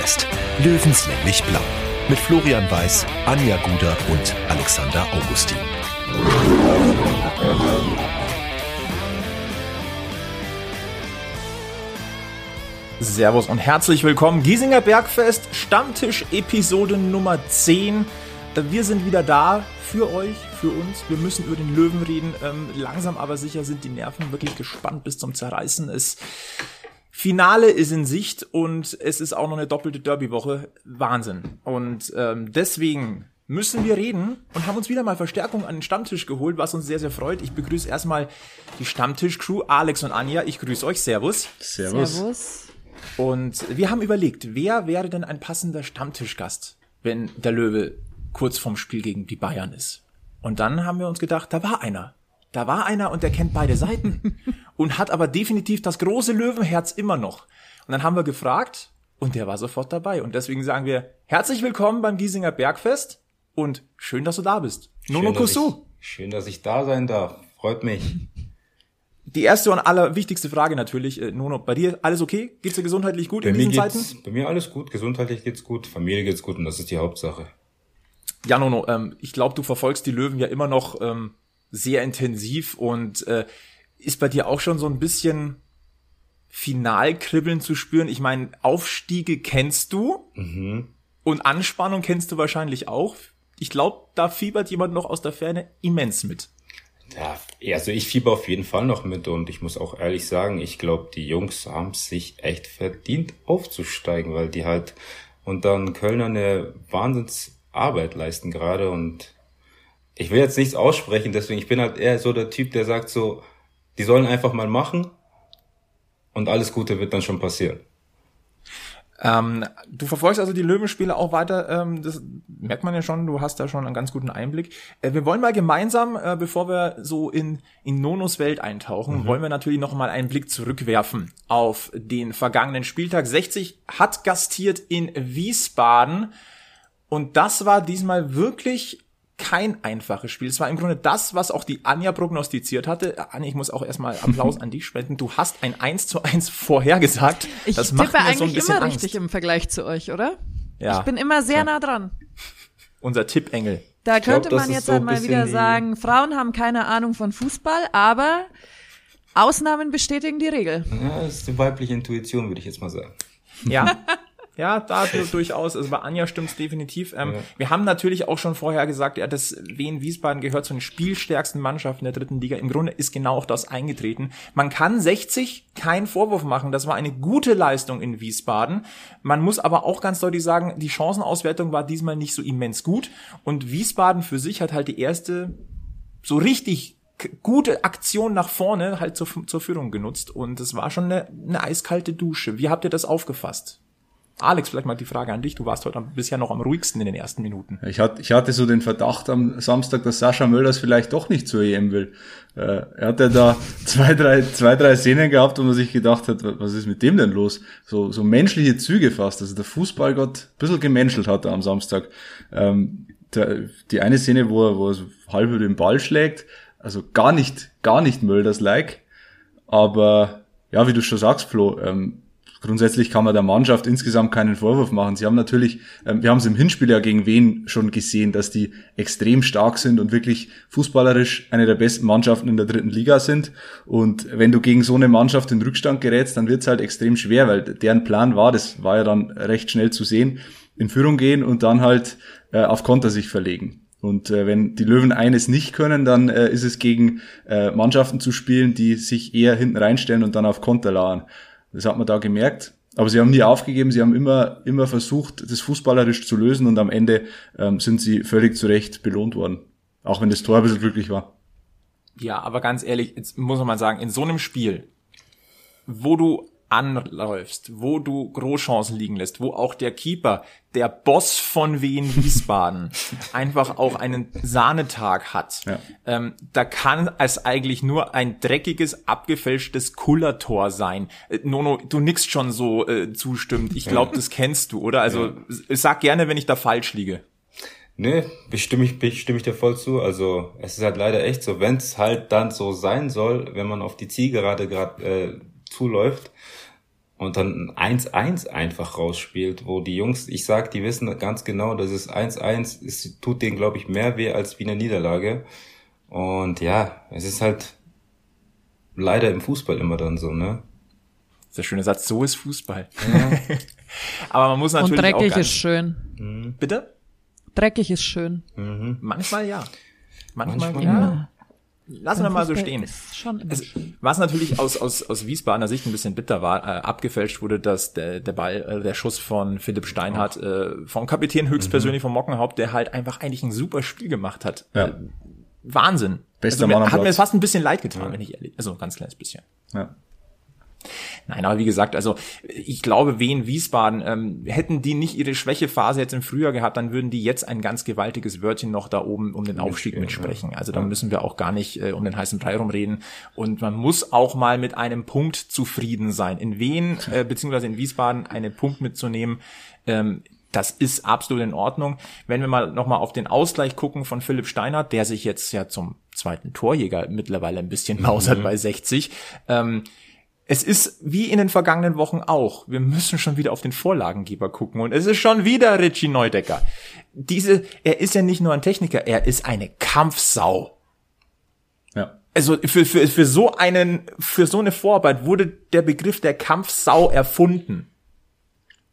Bergfest. Löwenslänglich blau. Mit Florian Weiß, Anja Guder und Alexander Augustin. Servus und herzlich willkommen. Giesinger Bergfest, Stammtisch Episode Nummer 10. Wir sind wieder da für euch, für uns. Wir müssen über den Löwen reden. Ähm, langsam aber sicher sind die Nerven wirklich gespannt bis zum Zerreißen. Es Finale ist in Sicht und es ist auch noch eine doppelte Derby-Woche. Wahnsinn. Und ähm, deswegen müssen wir reden und haben uns wieder mal Verstärkung an den Stammtisch geholt, was uns sehr, sehr freut. Ich begrüße erstmal die Stammtisch-Crew, Alex und Anja. Ich grüße euch. Servus. Servus. Servus. Und wir haben überlegt, wer wäre denn ein passender Stammtischgast, wenn der Löwe kurz vorm Spiel gegen die Bayern ist. Und dann haben wir uns gedacht, da war einer. Da war einer und der kennt beide Seiten und hat aber definitiv das große Löwenherz immer noch. Und dann haben wir gefragt und der war sofort dabei. Und deswegen sagen wir herzlich willkommen beim Giesinger Bergfest und schön, dass du da bist. Nono Kusu. Schön, dass ich da sein darf. Freut mich. Die erste und allerwichtigste Frage natürlich, äh, Nono, bei dir alles okay? Geht's dir gesundheitlich gut bei in diesen Zeiten? Bei mir alles gut, gesundheitlich geht's gut, Familie geht's gut und das ist die Hauptsache. Ja, Nono, ähm, ich glaube, du verfolgst die Löwen ja immer noch ähm, sehr intensiv und äh, ist bei dir auch schon so ein bisschen Finalkribbeln zu spüren? Ich meine, Aufstiege kennst du mhm. und Anspannung kennst du wahrscheinlich auch. Ich glaube, da fiebert jemand noch aus der Ferne immens mit. Ja, also ich fieber auf jeden Fall noch mit und ich muss auch ehrlich sagen, ich glaube, die Jungs haben sich echt verdient aufzusteigen, weil die halt unter den Kölner eine Wahnsinns Arbeit leisten gerade und ich will jetzt nichts aussprechen, deswegen ich bin halt eher so der Typ, der sagt so, die sollen einfach mal machen und alles Gute wird dann schon passieren. Ähm, du verfolgst also die Löwenspiele auch weiter, ähm, das merkt man ja schon, du hast da schon einen ganz guten Einblick. Äh, wir wollen mal gemeinsam, äh, bevor wir so in, in Nonos Welt eintauchen, mhm. wollen wir natürlich noch mal einen Blick zurückwerfen auf den vergangenen Spieltag. 60 hat gastiert in Wiesbaden und das war diesmal wirklich kein einfaches Spiel. Es war im Grunde das, was auch die Anja prognostiziert hatte. Anja, ich muss auch erstmal Applaus an dich spenden. Du hast ein 1 zu 1 vorhergesagt. Ich das macht tippe mir so ein eigentlich immer Angst. richtig im Vergleich zu euch, oder? Ja. Ich bin immer sehr ja. nah dran. Unser Tippengel. Da könnte glaub, man jetzt so einmal wieder sagen, Frauen haben keine Ahnung von Fußball, aber Ausnahmen bestätigen die Regel. Ja, das ist die weibliche Intuition, würde ich jetzt mal sagen. Ja, Ja, da durchaus. Also bei Anja stimmt's definitiv. Ähm, ja. Wir haben natürlich auch schon vorher gesagt, ja, das Wien Wiesbaden gehört zu den spielstärksten Mannschaften der dritten Liga. Im Grunde ist genau auch das eingetreten. Man kann 60 keinen Vorwurf machen. Das war eine gute Leistung in Wiesbaden. Man muss aber auch ganz deutlich sagen, die Chancenauswertung war diesmal nicht so immens gut. Und Wiesbaden für sich hat halt die erste so richtig gute Aktion nach vorne halt zur, zur Führung genutzt. Und es war schon eine, eine eiskalte Dusche. Wie habt ihr das aufgefasst? Alex, vielleicht mal die Frage an dich. Du warst heute bisher noch am ruhigsten in den ersten Minuten. Ich hatte, ich hatte so den Verdacht am Samstag, dass Sascha Mölders vielleicht doch nicht zur EM will. Äh, er hatte da zwei, drei, zwei, drei Szenen gehabt, wo man sich gedacht hat, was ist mit dem denn los? So, so menschliche Züge fast. Also der Fußballgott ein bisschen gemenschelt hat er am Samstag. Ähm, der, die eine Szene, wo er, wo er so halb über den Ball schlägt, also gar nicht, gar nicht Mölders-like. Aber ja, wie du schon sagst, Flo, ähm, grundsätzlich kann man der Mannschaft insgesamt keinen Vorwurf machen. Sie haben natürlich, ähm, wir haben es im Hinspiel ja gegen Wen schon gesehen, dass die extrem stark sind und wirklich fußballerisch eine der besten Mannschaften in der dritten Liga sind. Und wenn du gegen so eine Mannschaft in Rückstand gerätst, dann wird es halt extrem schwer, weil deren Plan war, das war ja dann recht schnell zu sehen, in Führung gehen und dann halt äh, auf Konter sich verlegen. Und äh, wenn die Löwen eines nicht können, dann äh, ist es gegen äh, Mannschaften zu spielen, die sich eher hinten reinstellen und dann auf Konter lauern. Das hat man da gemerkt. Aber sie haben nie aufgegeben, sie haben immer, immer versucht, das fußballerisch zu lösen und am Ende ähm, sind sie völlig zu Recht belohnt worden. Auch wenn das Tor ein bisschen glücklich war. Ja, aber ganz ehrlich, jetzt muss man mal sagen, in so einem Spiel, wo du anläufst, wo du Großchancen liegen lässt, wo auch der Keeper, der Boss von Wien Wiesbaden, einfach auch einen Sahnetag hat. Ja. Ähm, da kann es eigentlich nur ein dreckiges, abgefälschtes Kullertor sein. Äh, Nono, du nix schon so äh, zustimmt. Ich glaube, das kennst du, oder? Also ja. sag gerne, wenn ich da falsch liege. Nee, bestimme ich, bestimme ich dir voll zu. Also es ist halt leider echt so, wenn es halt dann so sein soll, wenn man auf die Zielgerade gerade äh, zuläuft, und dann 1-1 einfach rausspielt, wo die Jungs, ich sag, die wissen ganz genau, dass es 1-1 es tut denen, glaube ich, mehr weh als wie eine Niederlage. Und ja, es ist halt leider im Fußball immer dann so, ne? Das ist der schöne Satz, so ist Fußball. Ja. Aber man muss natürlich. Und dreckig auch ist schön. Mhm. Bitte? Dreckig ist schön. Mhm. Manchmal ja. Manchmal, Manchmal ja. Lassen wir mal so stehen. Es, was natürlich aus, aus, aus Wiesbadener Sicht ein bisschen bitter war, äh, abgefälscht wurde, dass der, der Ball, äh, der Schuss von Philipp Steinhardt, äh, vom Kapitän höchstpersönlich mhm. vom Mockenhaupt, der halt einfach eigentlich ein super Spiel gemacht hat. Ja. Äh, Wahnsinn. Bester also, Mann Hat mir fast ein bisschen leid getan, ja. wenn ich ehrlich, also ein ganz kleines bisschen. Ja. Nein, aber wie gesagt, also ich glaube, Wien, Wiesbaden, ähm, hätten die nicht ihre Schwächephase jetzt im Frühjahr gehabt, dann würden die jetzt ein ganz gewaltiges Wörtchen noch da oben um den Aufstieg mitsprechen. Also da müssen wir auch gar nicht äh, um den heißen Brei rumreden. Und man muss auch mal mit einem Punkt zufrieden sein. In Wien, äh, beziehungsweise in Wiesbaden, einen Punkt mitzunehmen, ähm, das ist absolut in Ordnung. Wenn wir mal nochmal auf den Ausgleich gucken von Philipp Steinhardt, der sich jetzt ja zum zweiten Torjäger mittlerweile ein bisschen mausert mhm. bei 60. Ähm, es ist wie in den vergangenen Wochen auch. Wir müssen schon wieder auf den Vorlagengeber gucken. Und es ist schon wieder Richie Neudecker. Diese, er ist ja nicht nur ein Techniker, er ist eine Kampfsau. Ja. Also für, für, für so einen, für so eine Vorarbeit wurde der Begriff der Kampfsau erfunden.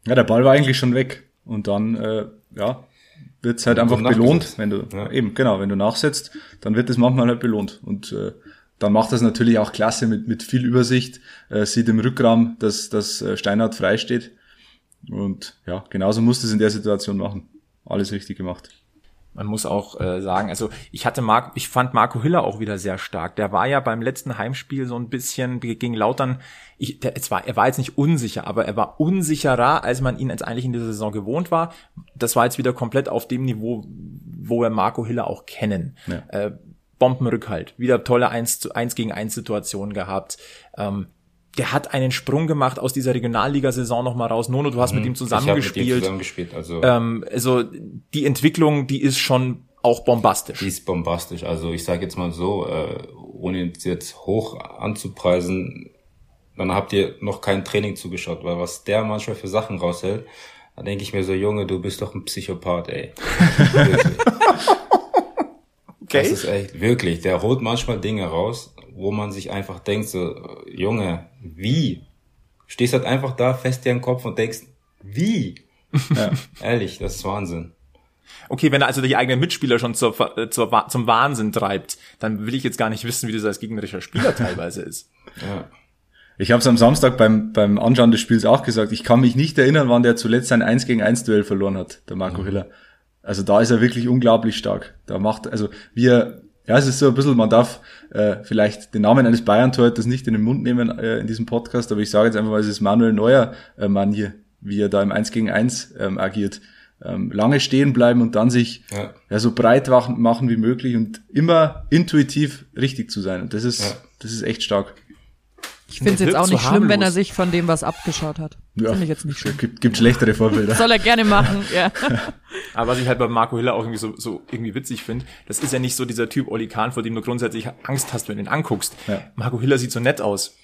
Ja, der Ball war eigentlich schon weg. Und dann, äh, ja, wird's halt einfach belohnt, wenn du, ja. eben, genau, wenn du nachsetzt, dann wird es manchmal halt belohnt. Und äh, dann macht das natürlich auch klasse mit, mit viel Übersicht, äh, sieht im Rückraum, dass, dass äh, Steinhardt frei steht. Und ja, genauso musste es in der Situation machen. Alles richtig gemacht. Man muss auch äh, sagen, also ich hatte Marc, ich fand Marco Hiller auch wieder sehr stark. Der war ja beim letzten Heimspiel so ein bisschen gegen Lautern. Ich, der, es war, er war jetzt nicht unsicher, aber er war unsicherer, als man ihn jetzt eigentlich in dieser Saison gewohnt war. Das war jetzt wieder komplett auf dem Niveau, wo wir Marco Hiller auch kennen. Ja. Äh, Bombenrückhalt, wieder tolle 1 zu 1 gegen 1 Situationen gehabt. Ähm, der hat einen Sprung gemacht aus dieser Regionalliga-Saison nochmal raus. Nono, du hast mhm. mit ihm zusammengespielt. Ich mit ihm zusammengespielt also. Ähm, also die Entwicklung, die ist schon auch bombastisch. Die ist bombastisch. Also ich sage jetzt mal so, äh, ohne jetzt hoch anzupreisen, dann habt ihr noch kein Training zugeschaut, weil was der manchmal für Sachen raushält, da denke ich mir so, Junge, du bist doch ein Psychopath, ey. Okay. Das ist echt, wirklich, der holt manchmal Dinge raus, wo man sich einfach denkt, so, Junge, wie? Stehst halt einfach da, fest dir den Kopf und denkst, wie? Ja, ehrlich, das ist Wahnsinn. Okay, wenn er also die eigenen Mitspieler schon zur, äh, zur, zum Wahnsinn treibt, dann will ich jetzt gar nicht wissen, wie das als gegnerischer Spieler teilweise ist. Ja. Ich habe es am Samstag beim, beim Anschauen des Spiels auch gesagt. Ich kann mich nicht erinnern, wann der zuletzt sein 1 gegen 1 Duell verloren hat, der Marco mhm. Hiller. Also da ist er wirklich unglaublich stark. Da macht, also wir, ja, es ist so ein bisschen, man darf äh, vielleicht den Namen eines Bayern-Torhüters nicht in den Mund nehmen äh, in diesem Podcast, aber ich sage jetzt einfach mal, es ist Manuel Neuer äh, Mann hier, wie er da im 1 gegen 1 ähm, agiert. Ähm, lange stehen bleiben und dann sich ja. ja so breit machen wie möglich und immer intuitiv richtig zu sein. Und das ist, ja. das ist echt stark. Ich finde es jetzt auch nicht so schlimm, wenn er sich von dem was abgeschaut hat. Ja, finde ich jetzt nicht schlimm. Gibt, gibt schlechtere Vorbilder. Soll er gerne machen, ja. Aber was ich halt bei Marco Hiller auch irgendwie so, so irgendwie witzig finde, das ist ja nicht so dieser Typ Oli Kahn, vor dem du grundsätzlich Angst hast, wenn du ihn anguckst. Ja. Marco Hiller sieht so nett aus.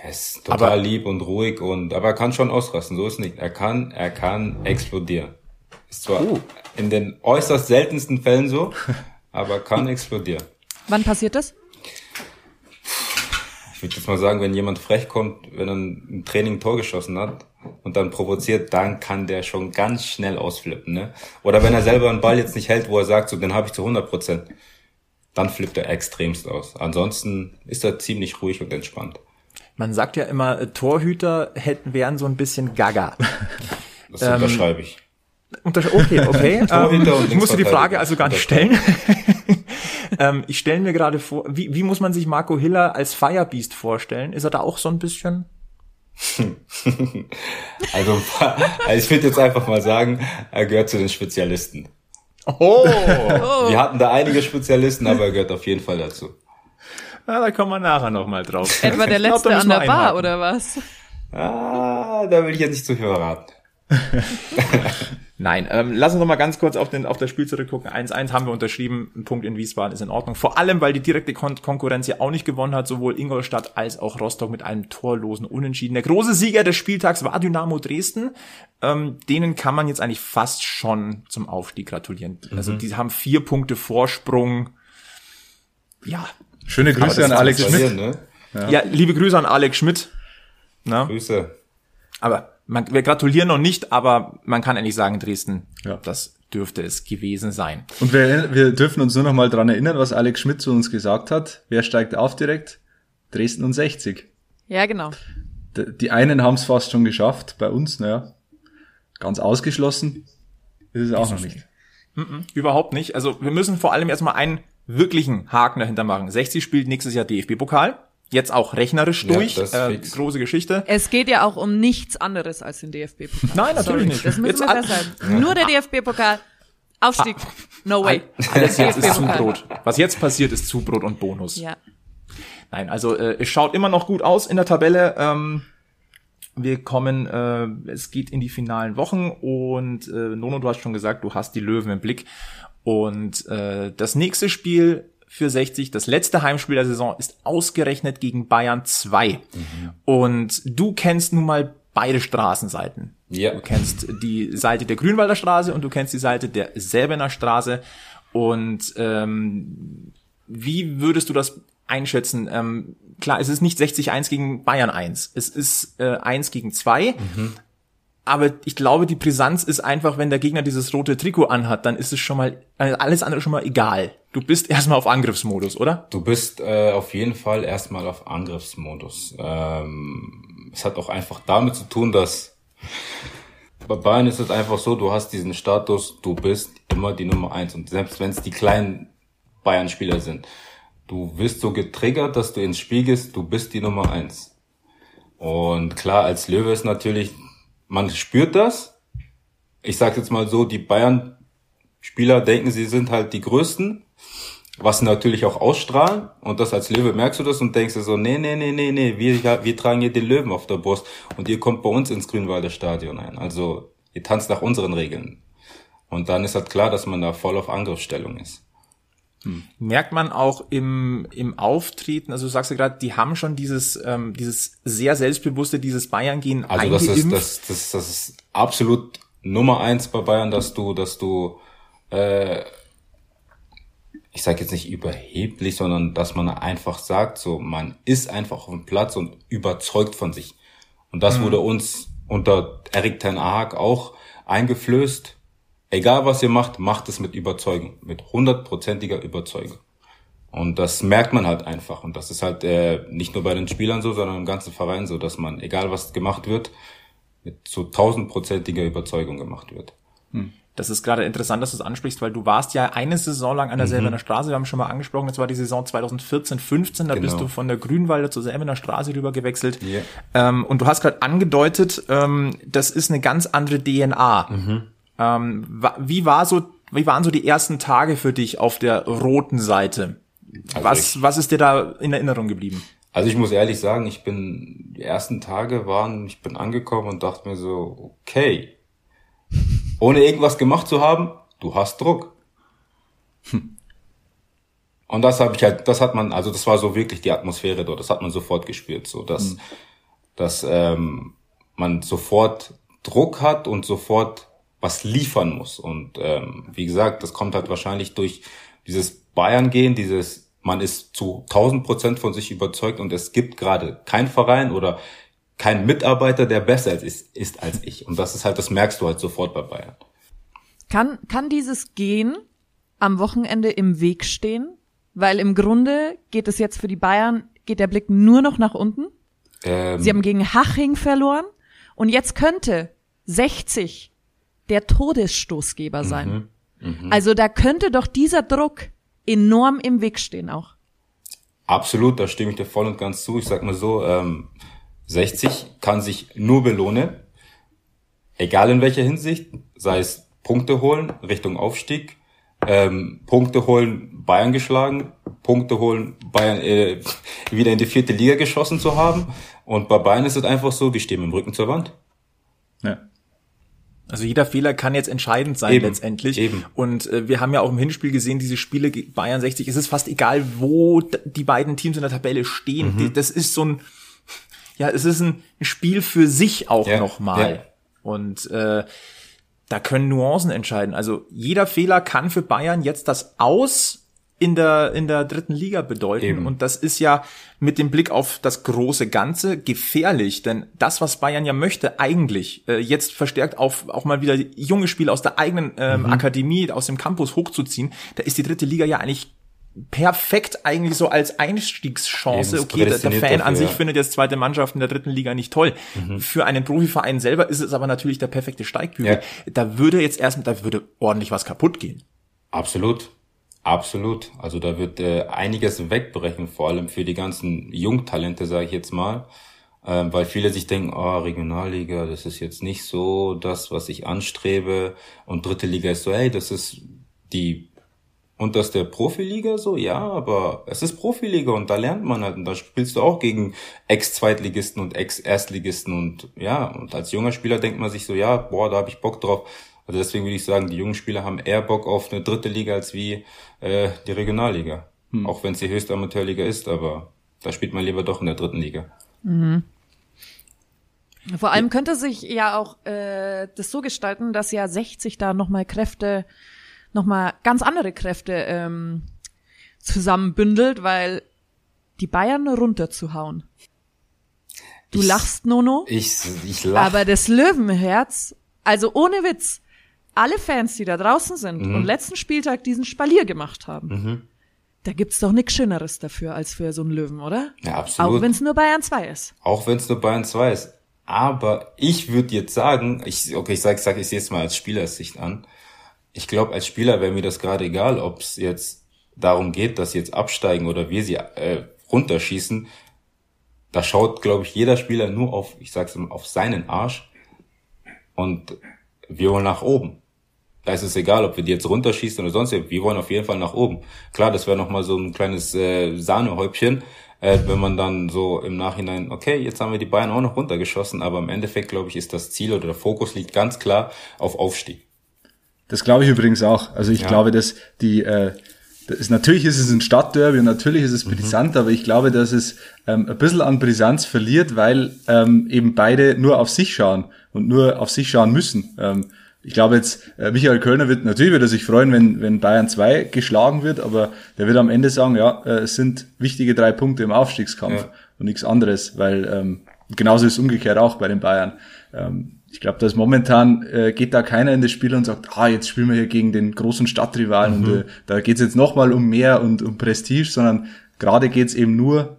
Er ist total aber, lieb und ruhig und, aber er kann schon ausrasten, so ist nicht. Er kann, er kann explodieren. Ist zwar uh. in den äußerst seltensten Fällen so, aber kann explodieren. Wann passiert das? Ich würde jetzt mal sagen, wenn jemand frech kommt, wenn er ein Training ein Tor geschossen hat und dann provoziert, dann kann der schon ganz schnell ausflippen. Ne? Oder wenn er selber einen Ball jetzt nicht hält, wo er sagt, so den habe ich zu 100 Prozent, dann flippt er extremst aus. Ansonsten ist er ziemlich ruhig und entspannt. Man sagt ja immer, äh, Torhüter hätten wären so ein bisschen gaga. Das ähm, unterschreibe ich. Okay, okay. ähm, ich musste die Frage also gar nicht stellen. Ähm, ich stelle mir gerade vor, wie, wie muss man sich Marco Hiller als Firebeast vorstellen? Ist er da auch so ein bisschen? also, also ich würde jetzt einfach mal sagen, er gehört zu den Spezialisten. Oh. Wir hatten da einige Spezialisten, aber er gehört auf jeden Fall dazu. Na, da kommen wir nachher nochmal drauf. Etwa der letzte glaub, an der Bar, oder was? Ah, da will ich jetzt nicht zu viel verraten. Nein, ähm, lass uns noch mal ganz kurz auf, den, auf das Spiel zurückgucken. 1-1 haben wir unterschrieben, ein Punkt in Wiesbaden ist in Ordnung. Vor allem, weil die direkte Kon Konkurrenz ja auch nicht gewonnen hat, sowohl Ingolstadt als auch Rostock mit einem torlosen Unentschieden. Der große Sieger des Spieltags war Dynamo Dresden. Ähm, denen kann man jetzt eigentlich fast schon zum Aufstieg gratulieren. Mhm. Also die haben vier Punkte Vorsprung. Ja. Schöne Grüße an Alex Schmidt. Ne? Ja. ja, liebe Grüße an Alex Schmidt. Na? Grüße. Aber man, wir gratulieren noch nicht, aber man kann eigentlich sagen, Dresden, ja. das dürfte es gewesen sein. Und wir, wir dürfen uns nur noch mal dran erinnern, was Alex Schmidt zu uns gesagt hat. Wer steigt auf direkt? Dresden und 60. Ja, genau. Die, die einen haben es fast schon geschafft, bei uns, naja. Ganz ausgeschlossen ist es auch noch nicht. Mm -mm, überhaupt nicht. Also wir müssen vor allem erstmal einen wirklichen Haken dahinter machen. 60 spielt nächstes Jahr DFB-Pokal jetzt auch rechnerisch durch. Ja, äh, große Geschichte. Es geht ja auch um nichts anderes als den DFB-Pokal. Nein, natürlich Sorry, nicht. Das müssen jetzt wir festhalten. Nur der DFB-Pokal. Aufstieg. No way. Alles jetzt ist Zubrot. Was jetzt passiert, ist Zubrot und Bonus. Ja. Nein, also äh, es schaut immer noch gut aus in der Tabelle. Ähm, wir kommen, äh, es geht in die finalen Wochen und äh, Nono, du hast schon gesagt, du hast die Löwen im Blick. Und äh, das nächste Spiel für 60. Das letzte Heimspiel der Saison ist ausgerechnet gegen Bayern 2. Mhm. Und du kennst nun mal beide Straßenseiten. Ja. Du kennst die Seite der Grünwalder Straße und du kennst die Seite der Selbener Straße. Und ähm, wie würdest du das einschätzen? Ähm, klar, es ist nicht 60-1 gegen Bayern 1. Es ist äh, 1 gegen 2. Mhm. Aber ich glaube, die Brisanz ist einfach, wenn der Gegner dieses rote Trikot anhat, dann ist es schon mal, alles andere schon mal egal. Du bist erstmal auf Angriffsmodus, oder? Du bist äh, auf jeden Fall erstmal auf Angriffsmodus. Ähm, es hat auch einfach damit zu tun, dass bei Bayern ist es einfach so, du hast diesen Status, du bist immer die Nummer eins. Und selbst wenn es die kleinen Bayern-Spieler sind, du wirst so getriggert, dass du ins Spiel gehst, du bist die Nummer eins. Und klar, als Löwe ist natürlich man spürt das. Ich sage jetzt mal so, die Bayern-Spieler denken, sie sind halt die Größten, was natürlich auch ausstrahlen. Und das als Löwe merkst du das und denkst dir so, nee, nee, nee, nee, nee, wir, wir tragen hier den Löwen auf der Brust und ihr kommt bei uns ins Grünwalder Stadion ein. Also ihr tanzt nach unseren Regeln. Und dann ist halt klar, dass man da voll auf Angriffsstellung ist. Hm. Merkt man auch im, im Auftreten, also du sagst ja gerade, die haben schon dieses, ähm, dieses sehr selbstbewusste, dieses Bayern-Gehen Also das ist, das, das, das ist absolut Nummer eins bei Bayern, dass du, dass du, äh, ich sage jetzt nicht überheblich, sondern dass man einfach sagt, so man ist einfach auf dem Platz und überzeugt von sich. Und das mhm. wurde uns unter Erik Ten Haag auch eingeflößt egal was ihr macht, macht es mit Überzeugung, mit hundertprozentiger Überzeugung. Und das merkt man halt einfach. Und das ist halt äh, nicht nur bei den Spielern so, sondern im ganzen Verein so, dass man, egal was gemacht wird, mit so tausendprozentiger Überzeugung gemacht wird. Hm. Das ist gerade interessant, dass du es ansprichst, weil du warst ja eine Saison lang an der mhm. Selbener Straße. Wir haben schon mal angesprochen, das war die Saison 2014, 15. Da genau. bist du von der Grünwalder zur Selbener Straße rüber gewechselt. Yeah. Ähm, und du hast gerade angedeutet, ähm, das ist eine ganz andere DNA. Mhm. Ähm, wie war so, wie waren so die ersten Tage für dich auf der roten Seite? Also was, ich, was ist dir da in Erinnerung geblieben? Also ich muss ehrlich sagen, ich bin, die ersten Tage waren, ich bin angekommen und dachte mir so, okay, ohne irgendwas gemacht zu haben, du hast Druck. Hm. Und das habe ich halt, das hat man, also das war so wirklich die Atmosphäre dort, das hat man sofort gespürt, so dass, mhm. dass ähm, man sofort Druck hat und sofort was liefern muss. Und ähm, wie gesagt, das kommt halt wahrscheinlich durch dieses Bayern-Gehen, dieses, man ist zu 1000 Prozent von sich überzeugt und es gibt gerade kein Verein oder kein Mitarbeiter, der besser ist, ist als ich. Und das ist halt, das merkst du halt sofort bei Bayern. Kann, kann dieses Gehen am Wochenende im Weg stehen? Weil im Grunde geht es jetzt für die Bayern, geht der Blick nur noch nach unten. Ähm, Sie haben gegen Haching verloren und jetzt könnte 60 der Todesstoßgeber sein. Mhm, mh. Also da könnte doch dieser Druck enorm im Weg stehen auch. Absolut, da stimme ich dir voll und ganz zu. Ich sag mal so, ähm, 60 kann sich nur belohnen, egal in welcher Hinsicht, sei es Punkte holen Richtung Aufstieg, ähm, Punkte holen, Bayern geschlagen, Punkte holen, Bayern äh, wieder in die vierte Liga geschossen zu haben. Und bei Bayern ist es einfach so, die stehen mit dem Rücken zur Wand. Ja. Also jeder Fehler kann jetzt entscheidend sein Eben. letztendlich. Eben. Und äh, wir haben ja auch im Hinspiel gesehen, diese Spiele Bayern 60, es ist fast egal, wo die beiden Teams in der Tabelle stehen. Mhm. Die, das ist so ein, ja, es ist ein Spiel für sich auch Ja, nochmal. ja. Und äh, da können Nuancen entscheiden. Also jeder Fehler kann für Bayern jetzt das Aus in der, in der dritten Liga bedeuten. Eben. Und das ist ja mit dem Blick auf das große Ganze gefährlich. Denn das, was Bayern ja möchte, eigentlich, äh, jetzt verstärkt auf auch mal wieder junge Spieler aus der eigenen ähm, Mhm. Akademie, aus dem Campus hochzuziehen, da ist die dritte Liga ja eigentlich perfekt eigentlich so als Einstiegschance. Eben, Okay, der, der Fan an dafür, sich ja. findet jetzt zweite Mannschaft in der dritten Liga nicht toll. Mhm. Für einen Profiverein selber ist es aber natürlich der perfekte Steigbügel. Ja. Da würde jetzt erstmal, da würde ordentlich was kaputt gehen. Absolut. Absolut. Also da wird äh, einiges wegbrechen, vor allem für die ganzen Jungtalente, sage ich jetzt mal. Ähm, weil viele sich denken, oh, Regionalliga, das ist jetzt nicht so das, was ich anstrebe. Und dritte Liga ist so, hey, das ist die unterste Profiliga so, ja, aber es ist Profiliga und da lernt man halt und da spielst du auch gegen Ex-Zweitligisten und Ex-Erstligisten und ja, und als junger Spieler denkt man sich so, ja, boah, da habe ich Bock drauf. Also deswegen würde ich sagen, die jungen Spieler haben eher Bock auf eine dritte Liga als wie äh, die Regionalliga. Auch wenn es die höchste Amateurliga ist, aber da spielt man lieber doch in der dritten Liga. Vor allem könnte sich ja auch äh, das so gestalten, dass ja 60 da nochmal Kräfte, nochmal ganz andere Kräfte ähm, zusammenbündelt, weil die Bayern runterzuhauen. Du Ich- lachst, Nono, Ich, ich lache. aber das Löwenherz, also ohne Witz, alle Fans, die da draußen sind Mhm. und letzten Spieltag diesen Spalier gemacht haben, da gibt's doch nichts Schöneres dafür als für so einen Löwen, oder? Ja, absolut. Auch wenn es nur Bayern 2 ist. Auch wenn es nur Bayern 2 ist. Aber ich würde jetzt sagen, ich, okay, ich sag, sag ich sehe es mal als Spielersicht an. Ich glaube, als Spieler wäre mir das gerade egal, ob es jetzt darum geht, dass sie jetzt absteigen oder wir sie äh, runterschießen. Da schaut, glaube ich, jeder Spieler nur auf, ich sag's mal, auf seinen Arsch. Und wir wollen nach oben. Da ist es egal, ob wir die jetzt runterschießen oder sonst. Wir wollen auf jeden Fall nach oben. Klar, das wäre nochmal so ein kleines äh, Sahnehäubchen, äh, wenn man dann so im Nachhinein, okay, jetzt haben wir die Bayern auch noch runtergeschossen, aber im Endeffekt, glaube ich, ist das Ziel oder der Fokus liegt ganz klar auf Aufstieg. Das glaube ich übrigens auch. Also ich Ja. glaube, dass die äh, das ist, natürlich ist es ein Stadtderby und natürlich ist es brisant, aber ich glaube, dass es ähm, ein bisschen an Brisanz verliert, weil ähm, eben beide nur auf sich schauen und nur auf sich schauen müssen. Ähm, ich glaube jetzt, äh, Michael Kölner wird natürlich wird er sich freuen, wenn, wenn Bayern 2 geschlagen wird, aber der wird am Ende sagen, ja, äh, es sind wichtige drei Punkte im Aufstiegskampf Ja. und nichts anderes, weil ähm, genauso ist umgekehrt auch bei den Bayern. Ähm, ich glaube, dass momentan äh, geht da keiner in das Spiel und sagt, ah, jetzt spielen wir hier gegen den großen Stadtrivalen und äh, da geht's jetzt nochmal um mehr und um Prestige, sondern gerade geht's eben nur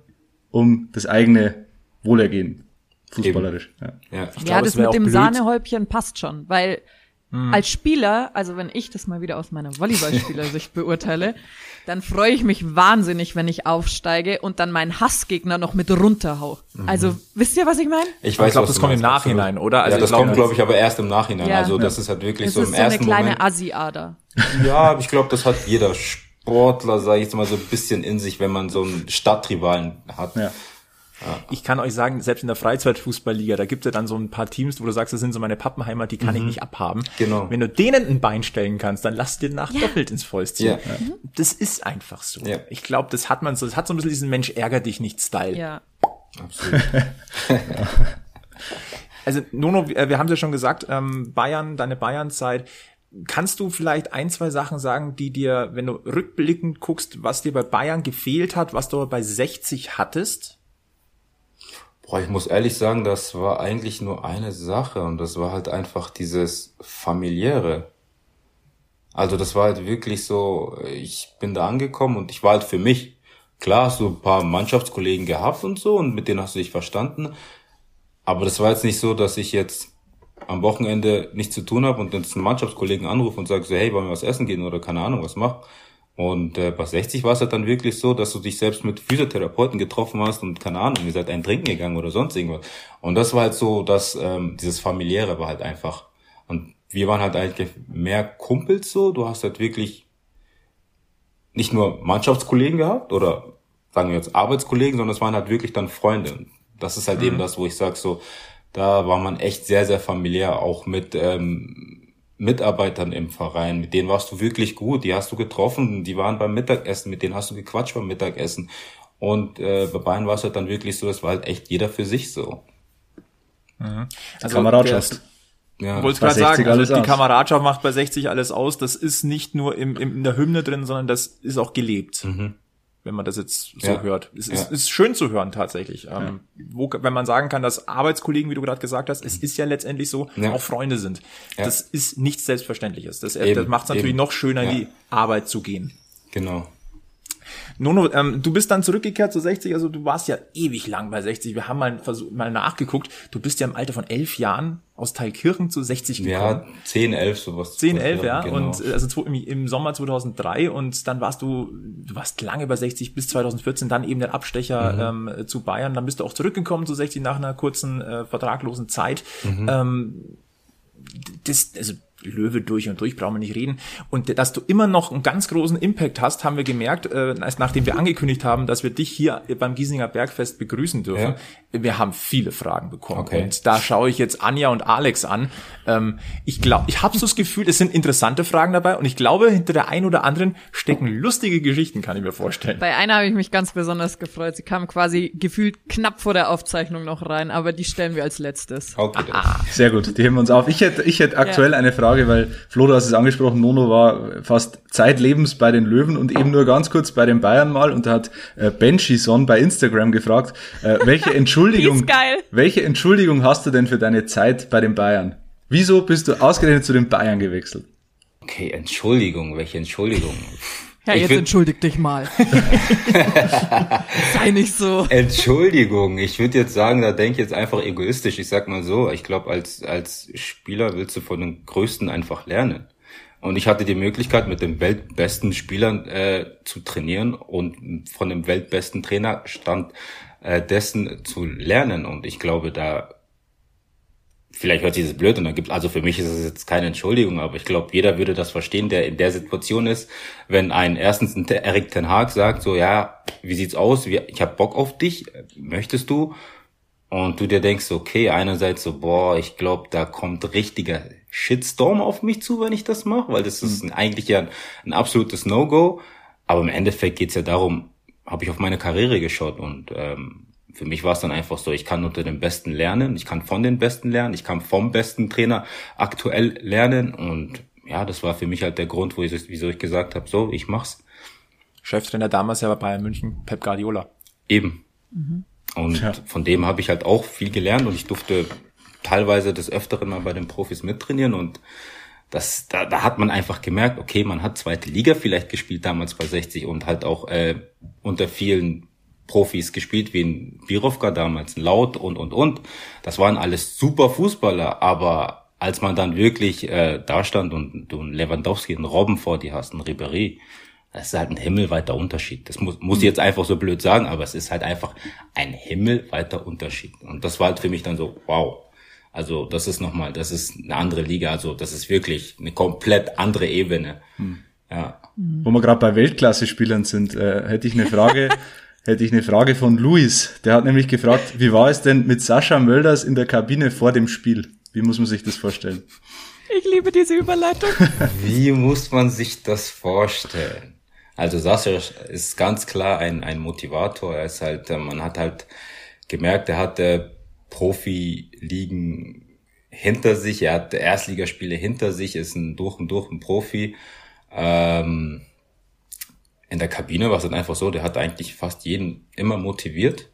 um das eigene Wohlergehen, fußballerisch. Ja. Ja. Ich ja, glaube, das wär mit dem blöd. Sahnehäubchen passt schon, weil als Spieler, also wenn ich das mal wieder aus meiner Volleyballspielersicht beurteile, dann freue ich mich wahnsinnig, wenn ich aufsteige und dann meinen Hassgegner noch mit runterhau. Also, wisst ihr, was ich meine? Ich Ich glaube, das kommt im Nachhinein, absolut. oder? Also ja, das glaube, kommt, glaube ich, aber erst im Nachhinein. Ja. Also das ist halt wirklich Es so ist im so eine ersten kleine Moment. Assi-Ader. Ja, aber ich glaube, das hat jeder Sportler, sage ich jetzt mal, so ein bisschen in sich, wenn man so einen Stadtrivalen hat. Ja. Ich kann euch sagen, selbst in der Freizeitfußballliga, da gibt es ja dann so ein paar Teams, wo du sagst, das sind so meine Pappenheimer, die kann ich nicht abhaben. Genau. Wenn du denen ein Bein stellen kannst, dann lass dir nach doppelt ins Fäustchen. Ja. Das ist einfach so. Ja. Ich glaube, das hat man so, das hat so ein bisschen diesen Mensch ärger dich nicht Style. Ja. Absolut. Also Nono, wir haben es ja schon gesagt, ähm, Bayern, deine Bayern-Zeit. Kannst du vielleicht ein, zwei Sachen sagen, die dir, wenn du rückblickend guckst, was dir bei Bayern gefehlt hat, was du bei 60 hattest? Boah, ich muss ehrlich sagen, das war eigentlich nur eine Sache und das war halt einfach dieses familiäre. Also das war halt wirklich so, ich bin da angekommen und ich war halt für mich. Klar hast du ein paar Mannschaftskollegen gehabt und so und mit denen hast du dich verstanden. Aber das war jetzt nicht so, dass ich jetzt am Wochenende nichts zu tun habe und jetzt einen Mannschaftskollegen anrufe und sage so, hey, wollen wir was essen gehen oder keine Ahnung, was mach. Und äh, bei 60 war es halt dann wirklich so, dass du dich selbst mit Physiotherapeuten getroffen hast und keine Ahnung, ihr seid ein Trinken gegangen oder sonst irgendwas. Und das war halt so, dass ähm, dieses familiäre war halt einfach. Und wir waren halt eigentlich mehr Kumpels so. Du hast halt wirklich nicht nur Mannschaftskollegen gehabt oder sagen wir jetzt Arbeitskollegen, sondern es waren halt wirklich dann Freunde. Und das ist halt eben das, wo ich sag so, Da war man echt sehr, sehr familiär, auch mit ähm, Mitarbeitern im Verein. Mit denen warst du wirklich gut. Die hast du getroffen, die waren beim Mittagessen, mit denen hast du gequatscht beim Mittagessen. Und äh, bei Bayern war es halt dann wirklich so, es war halt echt jeder für sich so. Mhm. Also Kameradschaft. Ja, wollte gerade sagen, also die aus. Kameradschaft macht bei 60 alles aus. Das ist nicht nur im, im, in der Hymne drin, sondern das ist auch gelebt. Mhm. Wenn man das jetzt so ja. hört. Es ist, ja. ist schön zu hören tatsächlich. Ähm, wo, wenn man sagen kann, dass Arbeitskollegen, wie du gerade gesagt hast, es ist ja letztendlich so, auch Freunde sind. Das ist nichts Selbstverständliches. Das, das macht es natürlich noch schöner, in die Arbeit zu gehen. Genau. Nono, ähm, du bist dann zurückgekehrt zu 60, also du warst ja ewig lang bei 60. Wir haben mal, versucht, mal nachgeguckt. Du bist ja im Alter von elf Jahren aus Teilkirchen zu 60 gekommen. Ja, 10, 11 sowas. 10, 11, ja. Genau. Und äh, also im Sommer 2003 und dann warst du, du warst lange bei 60 bis 2014, dann eben der Abstecher mhm. ähm, zu Bayern. Dann bist du auch zurückgekommen zu 60 nach einer kurzen äh, vertraglosen Zeit. Mhm. Ähm, das, also Löwe durch und durch, brauchen wir nicht reden. Und dass du immer noch einen ganz großen Impact hast, haben wir gemerkt, äh, nachdem wir angekündigt haben, dass wir dich hier beim Giesinger Bergfest begrüßen dürfen. Ja. Wir haben viele Fragen bekommen. Okay. Und da schaue ich jetzt Anja und Alex an. Ähm, ich glaube, ich habe so das Gefühl, es sind interessante Fragen dabei und ich glaube, hinter der einen oder anderen stecken lustige Geschichten, kann ich mir vorstellen. Bei einer habe ich mich ganz besonders gefreut. Sie kam quasi gefühlt knapp vor der Aufzeichnung noch rein, aber die stellen wir als letztes. Okay. Ah. Sehr gut, die heben wir uns auf. Ich hätte, ich hätte aktuell ja. eine Frage Frage, weil Flo, du hast es angesprochen, Nono war fast zeitlebens bei den Löwen und eben nur ganz kurz bei den Bayern mal und da hat äh, Benchison bei Instagram gefragt, äh, welche Entschuldigung, welche Entschuldigung hast du denn für deine Zeit bei den Bayern? Wieso bist du ausgerechnet zu den Bayern gewechselt? Okay, Entschuldigung, welche Entschuldigung? Ja, jetzt würd, entschuldig dich mal. Sei nicht so. Entschuldigung, ich würde jetzt sagen, da denke ich jetzt einfach egoistisch. Ich sag mal so, ich glaube, als, als Spieler willst du von den Größten einfach lernen. Und ich hatte die Möglichkeit, mit den weltbesten Spielern äh, zu trainieren und von dem weltbesten Trainerstand äh, dessen zu lernen. Und ich glaube, da vielleicht hört sich das blöd und dann gibt, also für mich ist es jetzt keine Entschuldigung, aber ich glaube, jeder würde das verstehen, der in der Situation ist, wenn ein erstens ein Eric Ten Haag sagt, so ja, wie sieht's aus? Ich habe Bock auf dich, möchtest du? Und du dir denkst, okay, einerseits so, boah, ich glaube, da kommt richtiger Shitstorm auf mich zu, wenn ich das mache, weil das ist mhm. eigentlich ja ein, ein absolutes No-Go. Aber im Endeffekt geht's ja darum, habe ich auf meine Karriere geschaut und ähm, für mich war es dann einfach so, ich kann unter den Besten lernen, ich kann von den Besten lernen, ich kann vom besten Trainer aktuell lernen und ja, das war für mich halt der Grund, wo ich, wieso ich gesagt habe, so, ich mach's. Cheftrainer damals ja bei Bayern München, Pep Guardiola. Eben. Mhm. Und ja. von dem habe ich halt auch viel gelernt und ich durfte teilweise des Öfteren mal bei den Profis mittrainieren und das, da, da hat man einfach gemerkt, okay, man hat zweite Liga vielleicht gespielt damals bei 60 und halt auch äh, unter vielen Profis gespielt, wie ein Birovka damals, ein Laut und, und, und. Das waren alles super Fußballer, aber als man dann wirklich äh, da stand und du einen Lewandowski, einen Robben vor dir hast, einen Ribéry, das ist halt ein himmelweiter Unterschied. Das muss, muss ich jetzt einfach so blöd sagen, aber es ist halt einfach ein himmelweiter Unterschied. Und das war halt für mich dann so, wow. Also das ist nochmal, das ist eine andere Liga, also das ist wirklich eine komplett andere Ebene. Hm. Ja. Wo wir gerade bei Weltklasse-Spielern sind, äh, hätte ich eine Frage. hätte ich eine Frage von Luis. Der hat nämlich gefragt, wie war es denn mit Sascha Mölders in der Kabine vor dem Spiel? Wie muss man sich das vorstellen? Ich liebe diese Überleitung. wie muss man sich das vorstellen? Also Sascha ist ganz klar ein, ein Motivator. Er ist halt, äh, man hat halt gemerkt, er hatte Profi-Ligen hinter sich, er hat Erstligaspiele hinter sich, ist ein durch und durch ein Profi. Ähm, in der Kabine war es dann einfach so, der hat eigentlich fast jeden immer motiviert,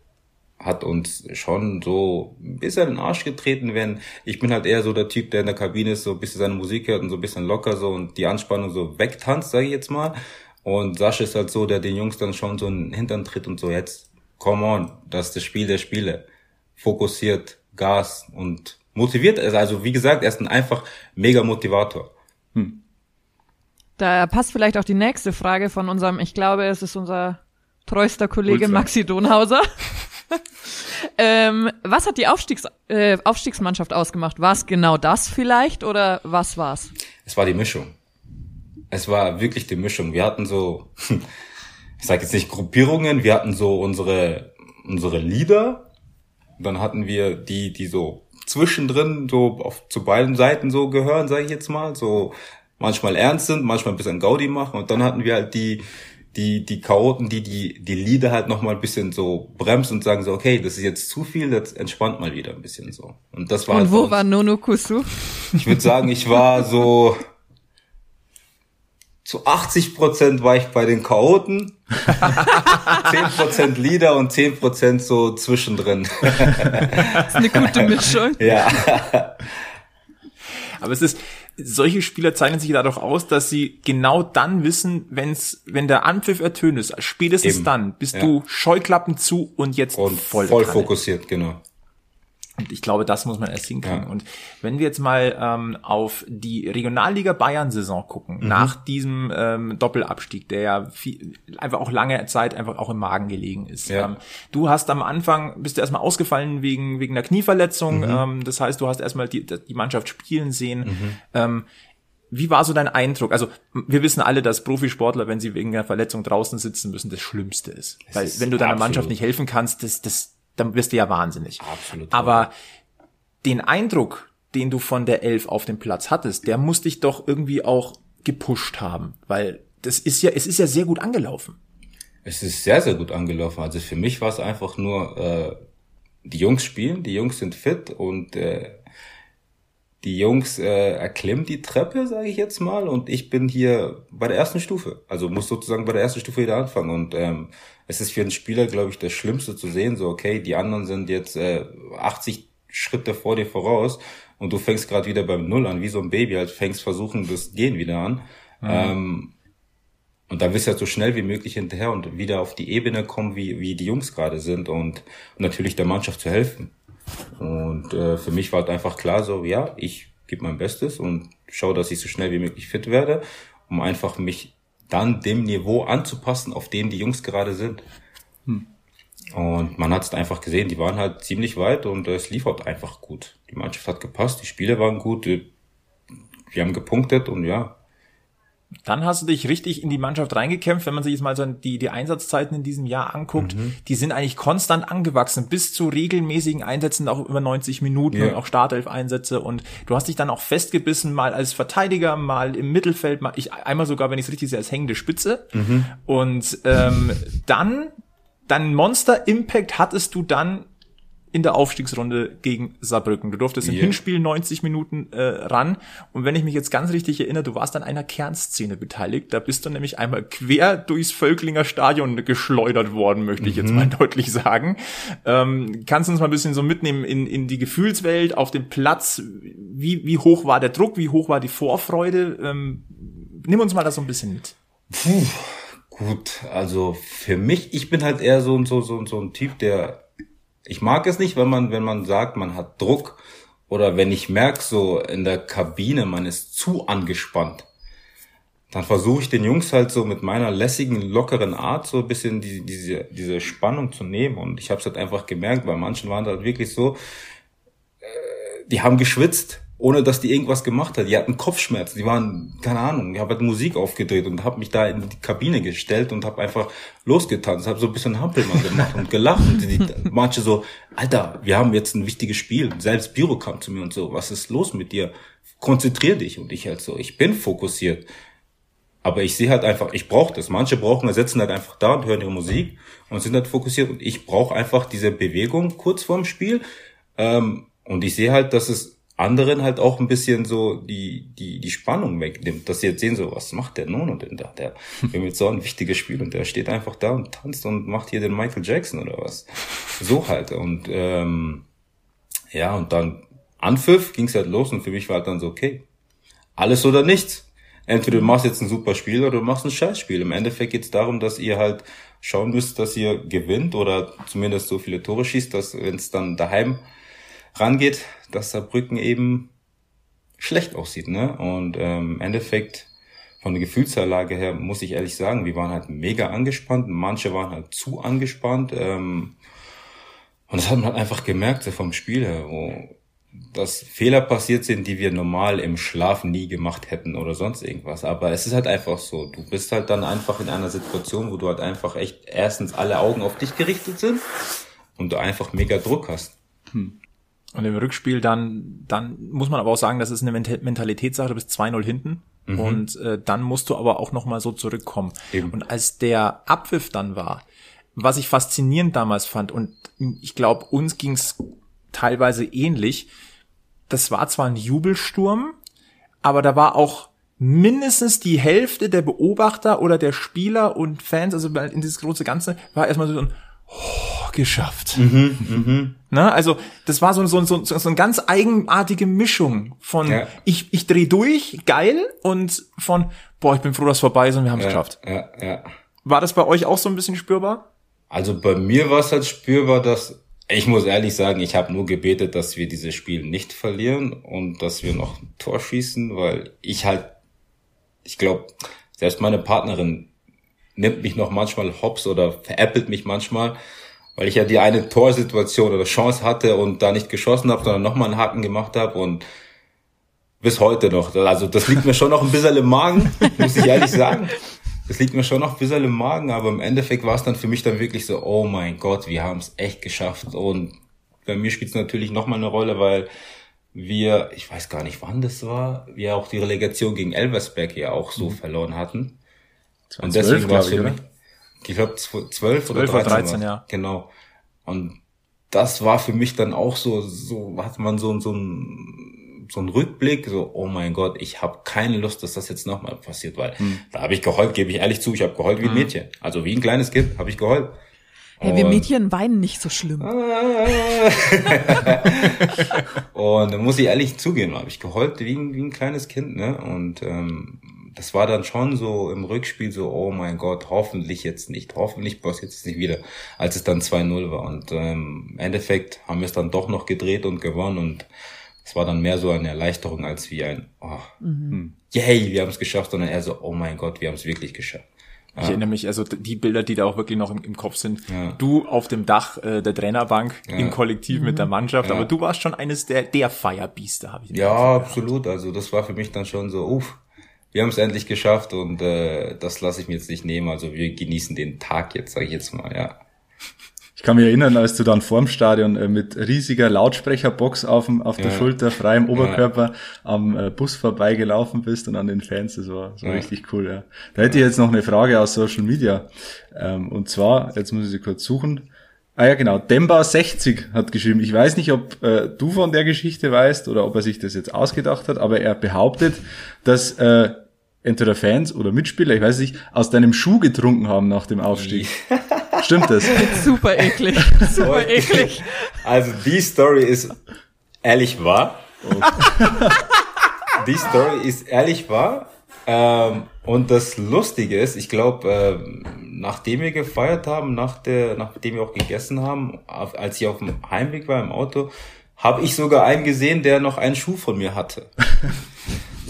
hat uns schon so ein bisschen in den Arsch getreten, wenn ich bin halt eher so der Typ, der in der Kabine ist, so ein bisschen seine Musik hört und so ein bisschen locker so und die Anspannung so wegtanzt, sage ich jetzt mal. Und Sascha ist halt so, der den Jungs dann schon so einen Hintern tritt und so, jetzt, come on, das ist das Spiel der Spiele. Fokussiert, Gas und motiviert. Also wie gesagt, er ist ein einfach mega Motivator. Hm. Da passt vielleicht auch die nächste Frage von unserem, ich glaube, es ist unser treuster Kollege Ultra. Maxi Donhauser. ähm, was hat die Aufstiegs äh, Aufstiegsmannschaft ausgemacht? War es genau das vielleicht oder was war's? Es war die Mischung. Es war wirklich die Mischung. Wir hatten so, ich sage jetzt nicht Gruppierungen, wir hatten so unsere unsere Leader, dann hatten wir die, die so zwischendrin so auf, zu beiden Seiten so gehören, sage ich jetzt mal, so manchmal ernst sind, manchmal ein bisschen Gaudi machen und dann hatten wir halt die die die Chaoten, die die die Lieder halt noch mal ein bisschen so bremsen und sagen so okay, das ist jetzt zu viel, das entspannt mal wieder ein bisschen so. Und das war Und halt wo war Nono Kusu? Ich würde sagen, ich war so zu 80 Prozent war ich bei den Chaoten, 10 Prozent Lieder und 10 Prozent so zwischendrin. das ist eine gute Mischung. Ja. Aber es ist, solche Spieler zeichnen sich dadurch aus, dass sie genau dann wissen, wenn's, wenn der Anpfiff ertönt ist, spätestens Eben. dann bist ja. du Scheuklappen zu und jetzt und voll, voll fokussiert, genau. Und ich glaube, das muss man erst hinkriegen. Ja. Und wenn wir jetzt mal ähm, auf die Regionalliga Bayern-Saison gucken, mhm. nach diesem ähm, Doppelabstieg, der ja viel, einfach auch lange Zeit einfach auch im Magen gelegen ist. Ja. Ähm, du hast am Anfang, bist du erstmal ausgefallen wegen, wegen einer Knieverletzung. Mhm. Ähm, das heißt, du hast erstmal die, die Mannschaft spielen sehen. Mhm. Ähm, wie war so dein Eindruck? Also wir wissen alle, dass Profisportler, wenn sie wegen einer Verletzung draußen sitzen müssen, das Schlimmste ist. Es Weil wenn du deiner absolut. Mannschaft nicht helfen kannst, das, das, dann wirst du ja wahnsinnig. Absolut. Aber den Eindruck, den du von der Elf auf dem Platz hattest, der muss dich doch irgendwie auch gepusht haben, weil das ist ja, es ist ja sehr gut angelaufen. Es ist sehr, sehr gut angelaufen. Also für mich war es einfach nur, äh, die Jungs spielen, die Jungs sind fit und äh, die Jungs äh, erklimmen die Treppe, sage ich jetzt mal, und ich bin hier bei der ersten Stufe. Also muss sozusagen bei der ersten Stufe wieder anfangen. Und ähm, es ist für einen Spieler, glaube ich, das Schlimmste zu sehen, so okay, die anderen sind jetzt äh, 80 Schritte vor dir voraus und du fängst gerade wieder beim Null an, wie so ein Baby, halt fängst versuchen, das Gehen wieder an. Mhm. Ähm, und dann wirst du halt so schnell wie möglich hinterher und wieder auf die Ebene kommen, wie, wie die Jungs gerade sind und, und natürlich der Mannschaft zu helfen. Und äh, für mich war halt einfach klar so, ja, ich gebe mein Bestes und schaue, dass ich so schnell wie möglich fit werde, um einfach mich dann dem Niveau anzupassen, auf dem die Jungs gerade sind. Hm. Und man hat es einfach gesehen, die waren halt ziemlich weit und es lief halt einfach gut. Die Mannschaft hat gepasst, die Spiele waren gut, wir haben gepunktet und ja, dann hast du dich richtig in die Mannschaft reingekämpft. Wenn man sich jetzt mal so die, die Einsatzzeiten in diesem Jahr anguckt, mhm. die sind eigentlich konstant angewachsen, bis zu regelmäßigen Einsätzen auch über 90 Minuten ja. und auch Startelf-Einsätze. Und du hast dich dann auch festgebissen, mal als Verteidiger, mal im Mittelfeld, mal ich einmal sogar, wenn ich es richtig sehe, als hängende Spitze. Mhm. Und ähm, dann, dann Monster-Impact hattest du dann in der Aufstiegsrunde gegen Saarbrücken. Du durftest yeah. im Hinspiel 90 Minuten äh, ran. Und wenn ich mich jetzt ganz richtig erinnere, du warst an einer Kernszene beteiligt. Da bist du nämlich einmal quer durchs Völklinger Stadion geschleudert worden, möchte ich jetzt mhm. mal deutlich sagen. Ähm, kannst du uns mal ein bisschen so mitnehmen in, in die Gefühlswelt, auf dem Platz? Wie, wie hoch war der Druck? Wie hoch war die Vorfreude? Ähm, nimm uns mal das so ein bisschen mit. Puh. Gut, also für mich, ich bin halt eher so, so, so, so ein Typ, der ich mag es nicht, wenn man, wenn man sagt, man hat Druck oder wenn ich merke, so in der Kabine, man ist zu angespannt. Dann versuche ich den Jungs halt so mit meiner lässigen, lockeren Art so ein bisschen die, diese, diese Spannung zu nehmen. Und ich habe es halt einfach gemerkt, bei manchen waren halt wirklich so, äh, die haben geschwitzt ohne dass die irgendwas gemacht hat. Die hatten Kopfschmerzen, die waren, keine Ahnung, ich habe halt Musik aufgedreht und habe mich da in die Kabine gestellt und habe einfach losgetanzt, habe so ein bisschen Hampelmann gemacht und gelacht. Und die, manche so, Alter, wir haben jetzt ein wichtiges Spiel. Selbst Büro kam zu mir und so, was ist los mit dir? Konzentrier dich. Und ich halt so, ich bin fokussiert. Aber ich sehe halt einfach, ich brauche das. Manche brauchen, sitzen halt einfach da und hören ihre Musik und sind halt fokussiert. Und ich brauche einfach diese Bewegung kurz vorm Spiel. Ähm, und ich sehe halt, dass es anderen halt auch ein bisschen so die, die, die Spannung wegnimmt, dass sie jetzt sehen, so, was macht der Nono denn da? Der, wir haben jetzt so ein wichtiges Spiel und der steht einfach da und tanzt und macht hier den Michael Jackson oder was. So halt. Und ähm, ja, und dann Anpfiff ging's halt los und für mich war halt dann so, okay, alles oder nichts. Entweder du machst jetzt ein super Spiel oder du machst ein Scheißspiel. Im Endeffekt geht's darum, dass ihr halt schauen müsst, dass ihr gewinnt oder zumindest so viele Tore schießt, dass wenn es dann daheim rangeht, dass Saarbrücken eben schlecht aussieht. Ne? Und ähm, im Endeffekt von der Gefühlsanlage her muss ich ehrlich sagen, wir waren halt mega angespannt. Manche waren halt zu angespannt. Ähm, und das hat man halt einfach gemerkt so vom Spiel her, wo dass Fehler passiert sind, die wir normal im Schlaf nie gemacht hätten oder sonst irgendwas. Aber es ist halt einfach so. Du bist halt dann einfach in einer Situation, wo du halt einfach echt erstens alle Augen auf dich gerichtet sind und du einfach mega Druck hast. Hm. Und im Rückspiel dann, dann muss man aber auch sagen, das ist eine Mentalitätssache, du bist 2-0 hinten. Mhm. Und äh, dann musst du aber auch nochmal so zurückkommen. Eben. Und als der Abpfiff dann war, was ich faszinierend damals fand, und ich glaube, uns ging's teilweise ähnlich, das war zwar ein Jubelsturm, aber da war auch mindestens die Hälfte der Beobachter oder der Spieler und Fans, also in dieses große Ganze, war erstmal so ein oh, geschafft. Mhm, mhm. Na, also das war so, so, so, so eine ganz eigenartige Mischung von ja. ich, ich dreh durch, geil, und von boah, ich bin froh, dass vorbei ist und wir haben es ja, geschafft. Ja, ja. War das bei euch auch so ein bisschen spürbar? Also bei mir war es halt spürbar, dass ich muss ehrlich sagen, ich habe nur gebetet, dass wir dieses Spiel nicht verlieren und dass wir noch ein Tor schießen, weil ich halt, ich glaube, selbst meine Partnerin nimmt mich noch manchmal hops oder veräppelt mich manchmal, weil ich ja die eine Torsituation oder Chance hatte und da nicht geschossen habe, sondern nochmal einen Haken gemacht habe und bis heute noch. Also das liegt mir schon noch ein bisschen im Magen, muss ich ehrlich sagen. Das liegt mir schon noch ein bisschen im Magen, aber im Endeffekt war es dann für mich dann wirklich so, oh mein Gott, wir haben es echt geschafft. Und bei mir spielt es natürlich nochmal eine Rolle, weil wir, ich weiß gar nicht wann das war, wir auch die Relegation gegen Elversberg ja auch so mhm. verloren hatten. Und deswegen war es für mich, ich glaube, zwölf oder 13, 13 ja. Genau. Und das war für mich dann auch so, so hat man so, so ein, so ein Rückblick, so, oh mein Gott, ich habe keine Lust, dass das jetzt nochmal passiert, weil hm. da habe ich geheult, gebe ich ehrlich zu, ich habe geheult wie ein hm. Mädchen. Also wie ein kleines Kind habe ich geheult. Ja, wir Mädchen weinen nicht so schlimm. und da muss ich ehrlich zugehen, habe ich geheult wie ein, wie ein kleines Kind, ne? Und ähm, das war dann schon so im Rückspiel so, oh mein Gott, hoffentlich jetzt nicht, hoffentlich passiert es nicht wieder, als es dann 2-0 war. Und ähm, im Endeffekt haben wir es dann doch noch gedreht und gewonnen und es war dann mehr so eine Erleichterung als wie ein, oh, mhm. yay, wir haben es geschafft, sondern eher so, oh mein Gott, wir haben es wirklich geschafft. Ich ja. erinnere mich, also die Bilder, die da auch wirklich noch im, im Kopf sind. Ja. Du auf dem Dach äh, der Trainerbank ja. im Kollektiv mhm. mit der Mannschaft, aber du warst schon eines der, der Feierbieste, habe ich Ja, absolut. Also das war für mich dann schon so, uff, wir haben es endlich geschafft und äh, das lasse ich mir jetzt nicht nehmen. Also wir genießen den Tag jetzt, sage ich jetzt mal, ja. Ich kann mich erinnern, als du dann vorm Stadion äh, mit riesiger Lautsprecherbox auf, dem, auf der ja. Schulter, freiem Oberkörper ja. am äh, Bus vorbeigelaufen bist und an den Fans. Das war, das war ja. richtig cool. Ja. Da hätte ich jetzt noch eine Frage aus Social Media. Ähm, und zwar, jetzt muss ich sie kurz suchen. Ah ja, genau. Demba60 hat geschrieben. Ich weiß nicht, ob äh, du von der Geschichte weißt oder ob er sich das jetzt ausgedacht hat, aber er behauptet, dass äh, entweder Fans oder Mitspieler, ich weiß nicht, aus deinem Schuh getrunken haben nach dem Aufstieg. Stimmt das? Super eklig. Super eklig. Also die Story ist ehrlich wahr. Okay. die Story ist ehrlich wahr. Ähm, und das Lustige ist, ich glaube, äh, nachdem wir gefeiert haben, nach der, nachdem wir auch gegessen haben, auf, als ich auf dem Heimweg war im Auto, habe ich sogar einen gesehen, der noch einen Schuh von mir hatte.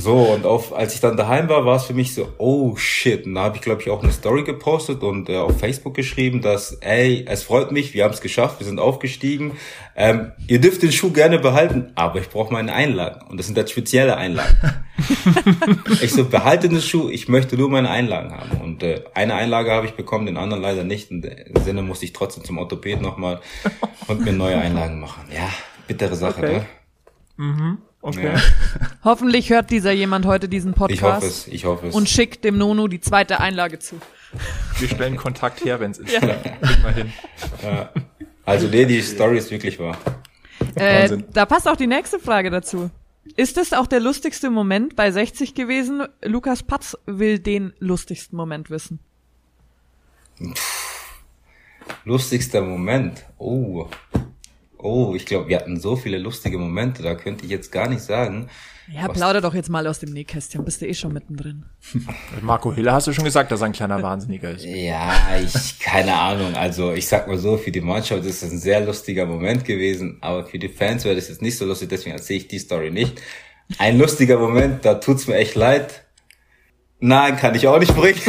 So, und auf, als ich dann daheim war, war es für mich so, oh shit. Und da habe ich, glaube ich, auch eine Story gepostet und äh, auf Facebook geschrieben, dass, ey, es freut mich, wir haben es geschafft, wir sind aufgestiegen. Ähm, ihr dürft den Schuh gerne behalten, aber ich brauche meine Einlagen. Und das sind jetzt spezielle Einlagen. ich so, behalte den Schuh, ich möchte nur meine Einlagen haben. Und äh, eine Einlage habe ich bekommen, den anderen leider nicht. In dem Sinne musste ich trotzdem zum Orthopäden nochmal und mir neue Einlagen machen. Ja, bittere Sache, okay. ne? Mhm. Okay. Ja. Hoffentlich hört dieser jemand heute diesen Podcast. Ich hoffe es, ich hoffe es. Und schickt dem Nono die zweite Einlage zu. Wir stellen Kontakt her, wenn es ist. Ja. mal hin. Ja. Also nee, die Story ist wirklich wahr. Äh, da passt auch die nächste Frage dazu. Ist es auch der lustigste Moment bei 60 gewesen? Lukas Patz will den lustigsten Moment wissen. Pff, lustigster Moment. Oh. Oh, ich glaube, wir hatten so viele lustige Momente, da könnte ich jetzt gar nicht sagen. Ja, plauder doch jetzt mal aus dem Nähkästchen, bist du eh schon mittendrin. Marco Hiller hast du schon gesagt, dass er ein kleiner Wahnsinniger ist. Ja, ich, keine Ahnung. Also, ich sag mal so, für die Mannschaft ist es ein sehr lustiger Moment gewesen, aber für die Fans wäre das jetzt nicht so lustig, deswegen erzähle ich die Story nicht. Ein lustiger Moment, da tut's mir echt leid. Nein, kann ich auch nicht bringen.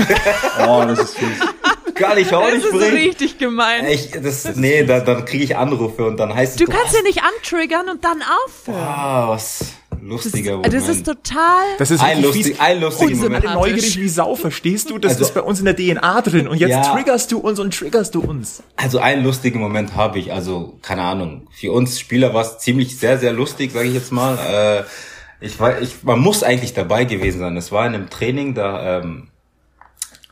oh, das ist fies kann ich auch das nicht bringen. Das ist so richtig gemein. Ich, das, das nee, da, dann kriege ich Anrufe und dann heißt es. Du kannst ja nicht antriggern und dann aufhören. Wow, was lustiger das ist, das ist total. Das ist ein, lustig, ein lustiger. Moment. alle neugierig wie Sau, verstehst du? Das Also- ist bei uns in der DNA drin. Und jetzt Ja. triggerst du uns und triggerst du uns. Also einen lustigen Moment habe ich, also keine Ahnung. Für uns Spieler war es ziemlich sehr, sehr lustig, sage ich jetzt mal. Äh, ich war, ich, man muss eigentlich dabei gewesen sein. Es war in einem Training, da ähm,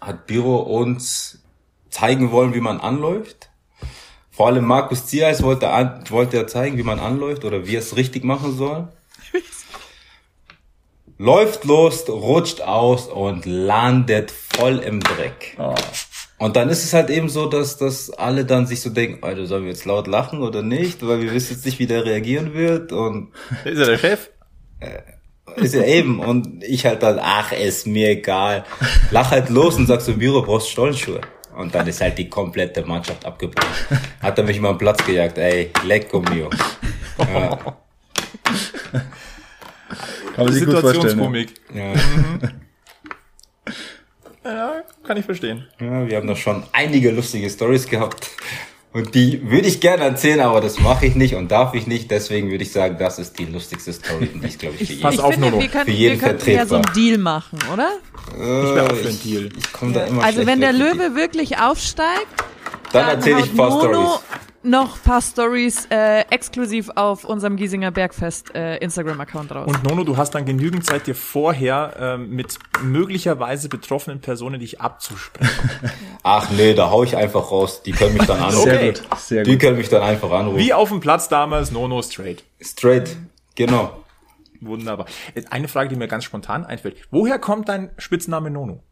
hat Biro uns zeigen wollen, wie man anläuft. Vor allem Markus Ziereis wollte, an, wollte er zeigen, wie man anläuft oder wie er es richtig machen soll. Läuft los, rutscht aus und landet voll im Dreck. Und dann ist es halt eben so, dass, dass alle dann sich so denken, Alter, sollen wir jetzt laut lachen oder nicht? Weil wir wissen jetzt nicht, wie der reagieren wird. Und Ist er der Chef? ist ja eben. Und ich halt dann, ach, ist mir egal. Lach halt los und sag so, Büro, brauchst Stollenschuhe. Und dann ist halt die komplette Mannschaft abgebrochen. Hat er mich mal am Platz gejagt, ey, lecco mio. Ja, vorstellen. Ja. Situationskomik. ja, Ja, kann ich verstehen. ja, wir haben doch schon einige lustige Stories gehabt. Und die würde ich gerne erzählen, aber das mache ich nicht und darf ich nicht. Deswegen würde ich sagen, das ist die lustigste Story, die ich glaube ich für Pass jeden. ich auf, finde, wir könnten, Für jeden wir könnten ja so einen. Deal machen, oder? Ich wäre auch für einen Ich, Deal. ich komme da immer Also wenn der Löwe wirklich aufsteigt, Dann erzähle ich ein paar Stories. Noch ein paar Stories äh, exklusiv auf unserem Giesinger Bergfest äh, Instagram-Account raus. Und Nono, du hast dann genügend Zeit, dir vorher ähm, mit möglicherweise betroffenen Personen dich abzusprechen. Ach nee, da hau ich einfach raus. Die können mich dann anrufen. Sehr Okay. gut, sehr Die gut. können mich dann einfach anrufen. Wie auf dem Platz damals, Nono straight. Straight. Genau. Wunderbar. Eine Frage, die mir ganz spontan einfällt. Woher kommt dein Spitzname Nono?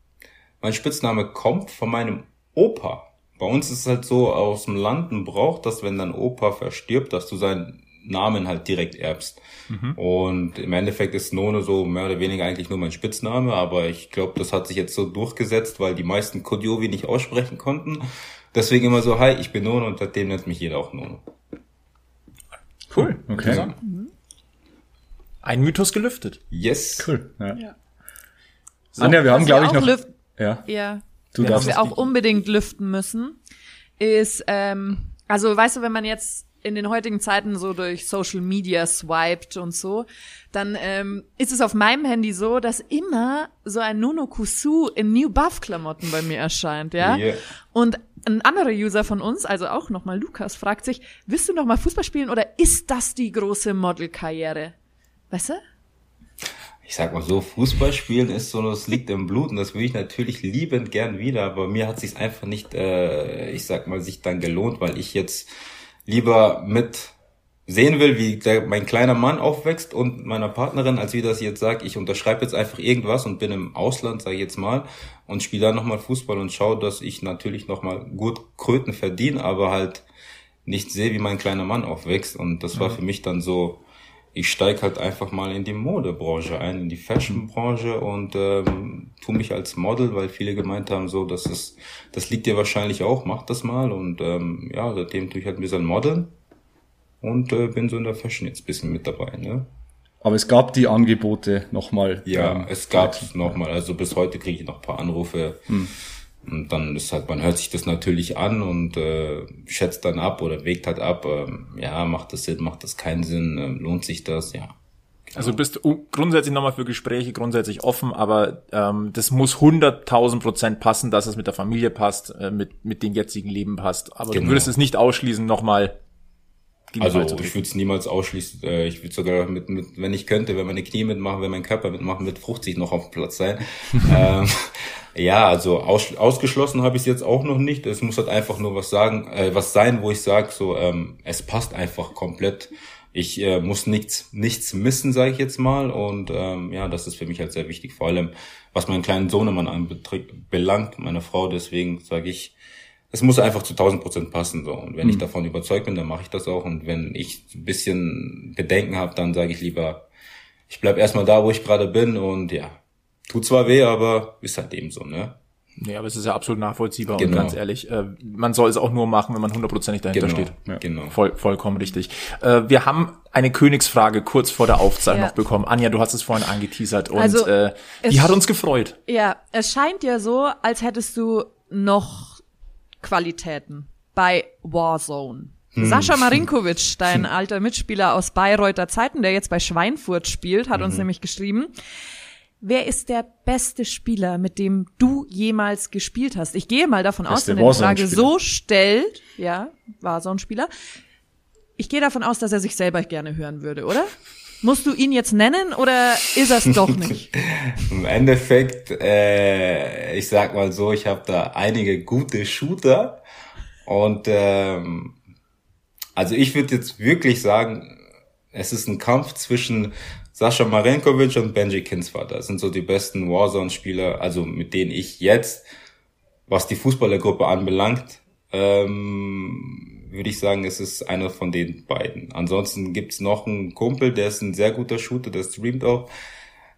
Mein Spitzname kommt von meinem Opa. Bei uns ist es halt so aus dem Land ein Brauch, dass wenn dein Opa verstirbt, dass du seinen Namen halt direkt erbst. Und im Endeffekt ist Nono so mehr oder weniger eigentlich nur mein Spitzname, aber ich glaube, das hat sich jetzt so durchgesetzt, weil die meisten Kodiovi nicht aussprechen konnten. Deswegen immer so, hi, ich bin Nono und seitdem nennt mich jeder auch Nono. Cool. Okay. Ein Mythos gelüftet. Yes. Cool. Ja. So. Anja, wir haben, glaube ich, auch noch. Ja, ja, du was wir auch unbedingt lüften müssen, ist, ähm, also weißt du, wenn man jetzt in den heutigen Zeiten so durch Social Media swiped und so, dann ähm, ist es auf meinem Handy so, dass immer so ein Nuno Kusu in New Buff Klamotten bei mir erscheint, ja. Yeah. Und ein anderer User von uns, also auch nochmal Lukas, fragt sich, willst du noch mal Fußball spielen oder ist das die große Modelkarriere? Weißt du? Ich sag mal so, Fußball spielen ist so, das liegt im Blut und das würde ich natürlich liebend gern wieder, aber mir hat sich einfach nicht, äh, ich sag mal, sich dann gelohnt, weil ich jetzt lieber mit sehen will, wie der, mein kleiner Mann aufwächst und meiner Partnerin, als wie das jetzt sagt, ich unterschreibe jetzt einfach irgendwas und bin im Ausland, sage ich jetzt mal, und spiele dann nochmal Fußball und schaue, dass ich natürlich nochmal gut Kröten verdiene, aber halt nicht sehe, wie mein kleiner Mann aufwächst. Und das war für mich dann so, ich steig halt einfach mal in die Modebranche ein, in die Fashionbranche und ähm, tu mich als Model, weil viele gemeint haben, so, das ist, das liegt dir wahrscheinlich auch, mach das mal. Und ähm, ja, seitdem tue ich halt ein bisschen modeln und äh, bin so in der Fashion jetzt ein bisschen mit dabei. Ne? Aber es gab die Angebote nochmal. Ja, ähm, es gab nochmal, also bis heute kriege ich noch ein paar Anrufe. Und dann ist halt, man hört sich das natürlich an und äh, schätzt dann ab oder wägt halt ab, ähm, ja, macht das Sinn, macht das keinen Sinn, ähm, lohnt sich das, ja. Also bist du grundsätzlich nochmal für Gespräche grundsätzlich offen, aber ähm, das muss 100.000 Prozent passen, dass es mit der Familie passt, äh, mit, mit dem jetzigen Leben passt. Aber du Genau. würdest es nicht ausschließen, nochmal Also ich würde es niemals ausschließen. Äh, ich würde sogar mit, mit, wenn ich könnte, wenn meine Knie mitmachen, wenn mein Körper mitmachen, mit 50 noch auf dem Platz sein. ähm, ja, also aus, ausgeschlossen habe ich es jetzt auch noch nicht. Es muss halt einfach nur was sagen, äh, was sein, wo ich sage, so ähm, es passt einfach komplett. Ich äh, muss nichts nichts missen, sage ich jetzt mal. Und ähm, ja, das ist für mich halt sehr wichtig. Vor allem, was meinen kleinen Sohnemann anbelangt, meine Frau. Deswegen sage ich, es muss einfach zu 1000 Prozent passen. So. Und wenn ich davon überzeugt bin, dann mache ich das auch. Und wenn ich ein bisschen Bedenken habe, dann sage ich lieber, ich bleib erstmal da, wo ich gerade bin. Und ja, tut zwar weh, aber ist halt eben so, ne? Nee, aber es ist ja absolut nachvollziehbar und Genau. ganz ehrlich, äh, man soll es auch nur machen, wenn man hundertprozentig dahinter Genau, steht. Ja. genau. Voll, vollkommen richtig. Äh, wir haben eine Königsfrage kurz vor der Aufzeichnung Ja. noch bekommen. Anja, du hast es vorhin angeteasert und Also, äh, die hat uns gefreut. Ja, es scheint ja so, als hättest du noch Qualitäten bei Warzone. Hm. Sascha Marinkovic, dein alter Mitspieler aus Bayreuther Zeiten, der jetzt bei Schweinfurt spielt, hat mhm. uns nämlich geschrieben, wer ist der beste Spieler, mit dem du jemals gespielt hast? Ich gehe mal davon aus, wenn er die Frage so stellt, ja, war so ein Spieler. Ich gehe davon aus, dass er sich selber gerne hören würde, oder? Musst du ihn jetzt nennen oder ist er es doch nicht? Im Endeffekt, äh, ich sag mal so, ich habe da einige gute Shooter und ähm, also ich würde jetzt wirklich sagen, es ist ein Kampf zwischen Sascha Marenkovic und Benji Kinsvater. Das sind so die besten Warzone-Spieler, also mit denen ich jetzt, was die Fußballergruppe anbelangt, ähm, würde ich sagen, es ist einer von den beiden. Ansonsten gibt's noch einen Kumpel, der ist ein sehr guter Shooter, der streamt auch.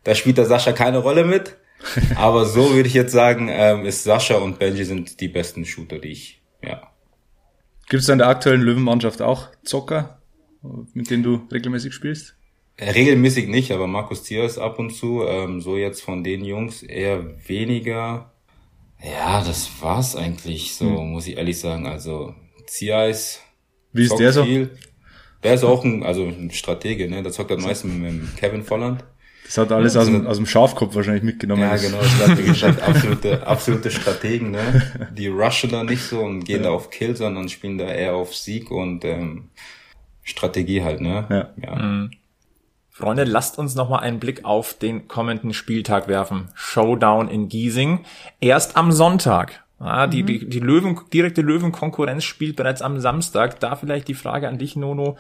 Da spielt der Sascha keine Rolle mit. Aber so würde ich jetzt sagen, ähm, ist Sascha und Benji sind die besten Shooter, die ich, ja. Gibt's in der aktuellen Löwenmannschaft auch Zocker, mit denen du regelmäßig spielst? Äh, regelmäßig nicht, aber Markus Thiers ab und zu. Ähm, so jetzt von den Jungs eher weniger. Ja, das war's eigentlich so, hm. muss ich ehrlich sagen. Also Ziais. Wie ist der so? Viel. Der ist auch ein, also ein Stratege, ne? Der zockt am meisten mit Kevin Volland. Das hat alles ja, aus, dem, aus dem Schafkopf wahrscheinlich mitgenommen. Ja, genau, Stratege, absolute, absolute Strategen, ne? Die rushen da nicht so und gehen ja. da auf Kill, sondern spielen da eher auf Sieg und ähm, Strategie halt, ne? Ja. ja. Mhm. Freunde, lasst uns nochmal einen Blick auf den kommenden Spieltag werfen. Showdown in Giesing. Erst am Sonntag. Ah, die, mhm. die, die Löwen, direkte Löwenkonkurrenz spielt bereits am Samstag. Da vielleicht die Frage an dich, Nono.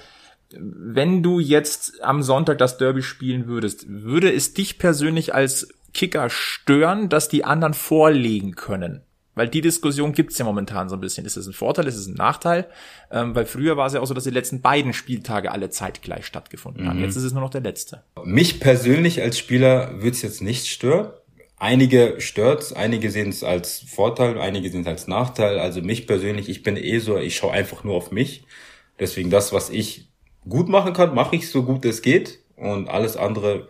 Wenn du jetzt am Sonntag das Derby spielen würdest, würde es dich persönlich als Kicker stören, dass die anderen vorlegen können? Weil die Diskussion gibt's ja momentan so ein bisschen. Ist es ein Vorteil, ist es ein Nachteil? Ähm, weil früher war es ja auch so, dass die letzten beiden Spieltage alle zeitgleich stattgefunden haben. Mhm. Jetzt ist es nur noch der letzte. Mich persönlich als Spieler würde es jetzt nicht stören. Einige stört's, einige sehen es als Vorteil, einige sehen es als Nachteil. Also mich persönlich, ich bin eh so, ich schaue einfach nur auf mich. Deswegen das, was ich gut machen kann, mache ich so gut es geht. Und alles andere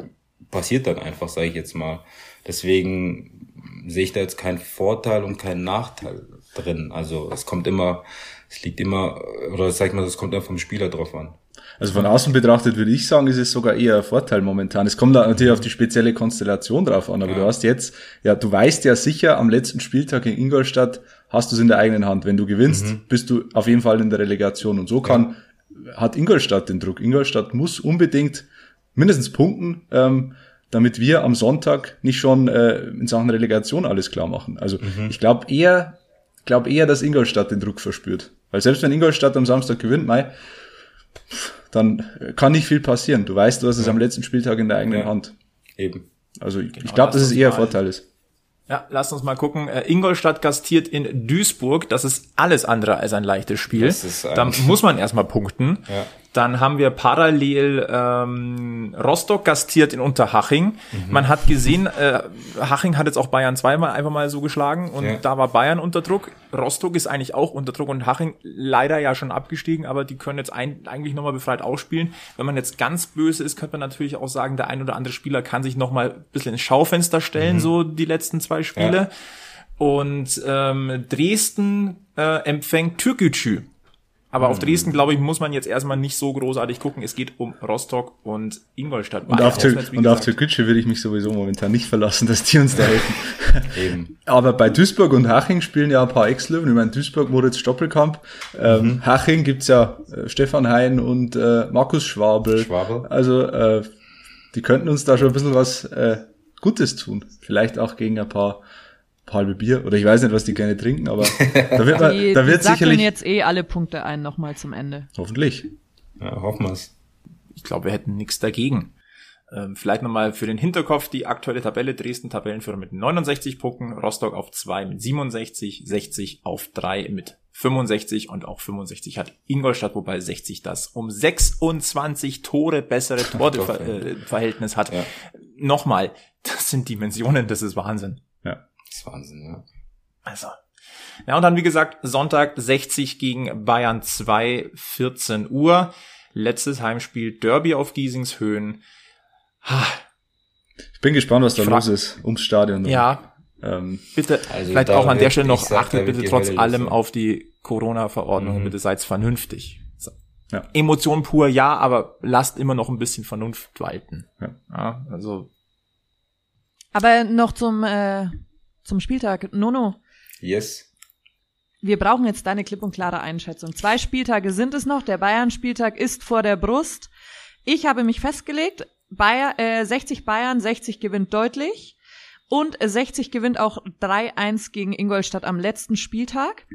passiert dann einfach, sage ich jetzt mal. Deswegen sehe ich da jetzt keinen Vorteil und keinen Nachteil drin. Also es kommt immer, es liegt immer, oder sag ich mal, es kommt immer vom Spieler drauf an. Also von außen betrachtet würde ich sagen, ist es sogar eher ein Vorteil momentan. Es kommt da natürlich auf die spezielle Konstellation drauf an, aber ja. du hast jetzt, ja, du weißt ja sicher, am letzten Spieltag in Ingolstadt hast du es in der eigenen Hand. Wenn du gewinnst, mhm. bist du auf jeden Fall in der Relegation. Und so kann, ja. hat Ingolstadt den Druck. Ingolstadt muss unbedingt mindestens punkten, ähm, damit wir am Sonntag nicht schon äh, in Sachen Relegation alles klar machen. Also mhm. ich glaube eher, glaube eher, dass Ingolstadt den Druck verspürt. Weil selbst wenn Ingolstadt am Samstag gewinnt, Mai, dann kann nicht viel passieren. Du weißt, du hast es ja. am letzten Spieltag in der eigenen ja. Hand. Eben. Also ich, genau, ich glaube, dass es eher ein Vorteil ist. Ja, lasst uns mal gucken. Äh, Ingolstadt gastiert in Duisburg. Das ist alles andere als ein leichtes Spiel. da muss man erstmal punkten. Ja. Dann haben wir parallel ähm, Rostock gastiert in Unterhaching. Mhm. Man hat gesehen, äh, Haching hat jetzt auch Bayern zweimal einfach mal so geschlagen und ja. da war Bayern unter Druck. Rostock ist eigentlich auch unter Druck und Haching leider ja schon abgestiegen, aber die können jetzt ein, eigentlich nochmal befreit ausspielen. Wenn man jetzt ganz böse ist, könnte man natürlich auch sagen, der ein oder andere Spieler kann sich nochmal ein bisschen ins Schaufenster stellen, mhm. so die letzten zwei Spiele. Ja. Und ähm, Dresden äh, empfängt Türkgücü. Aber auf Dresden, glaube ich, muss man jetzt erstmal nicht so großartig gucken. Es geht um Rostock und Ingolstadt. Und auf, Tür und auf Türkgücü würde ich mich sowieso momentan nicht verlassen, dass die uns da helfen. Eben. Aber bei Duisburg und Haching spielen ja ein paar Ex-Löwen. Ich meine, Duisburg, Moritz Stoppelkamp. Ähm, mhm. Haching gibt's ja äh, Stefan Hein und äh, Markus Schwabel. Schwabel. Also äh, die könnten uns da schon ein bisschen was äh, Gutes tun. Vielleicht auch gegen ein paar halbe Bier oder ich weiß nicht, was die gerne trinken, aber da wird, man, die, da wird die sicherlich jetzt eh alle Punkte ein nochmal zum Ende. Hoffentlich. Ja, hoffen wir's. Ich glaube, wir hätten nichts dagegen. Ähm, vielleicht nochmal für den Hinterkopf die aktuelle Tabelle. Dresden Tabellenführer mit 69 Punkten, Rostock auf 2 mit 67, 60 auf 3 mit 65 und auch 65 hat Ingolstadt, wobei 60 das um 26 Tore bessere Torverhältnis hat. Ja. Nochmal, das sind Dimensionen, das ist Wahnsinn. Das ist Wahnsinn, ja. Also. Ja, und dann, wie gesagt, Sonntag 60 gegen Bayern 2, 14 Uhr. Letztes Heimspiel Derby auf Giesingshöhen. Ich bin gespannt, was da los ist ums Stadion. Ja. Ähm, bitte, also vielleicht auch an der Stelle noch, achtet bitte trotz allem auf die Corona-Verordnung. Mhm. Bitte seid vernünftig ja. Emotion pur, ja, aber lasst immer noch ein bisschen Vernunft walten. Ja. ja also. Aber noch zum, äh, zum Spieltag. Nono. Yes. Wir brauchen jetzt deine klipp und klare Einschätzung. Zwei Spieltage sind es noch. Der Bayern-Spieltag ist vor der Brust. Ich habe mich festgelegt, Bayer, äh, 60 Bayern, 60 gewinnt deutlich. Und 60 gewinnt auch 3-1 gegen Ingolstadt am letzten Spieltag.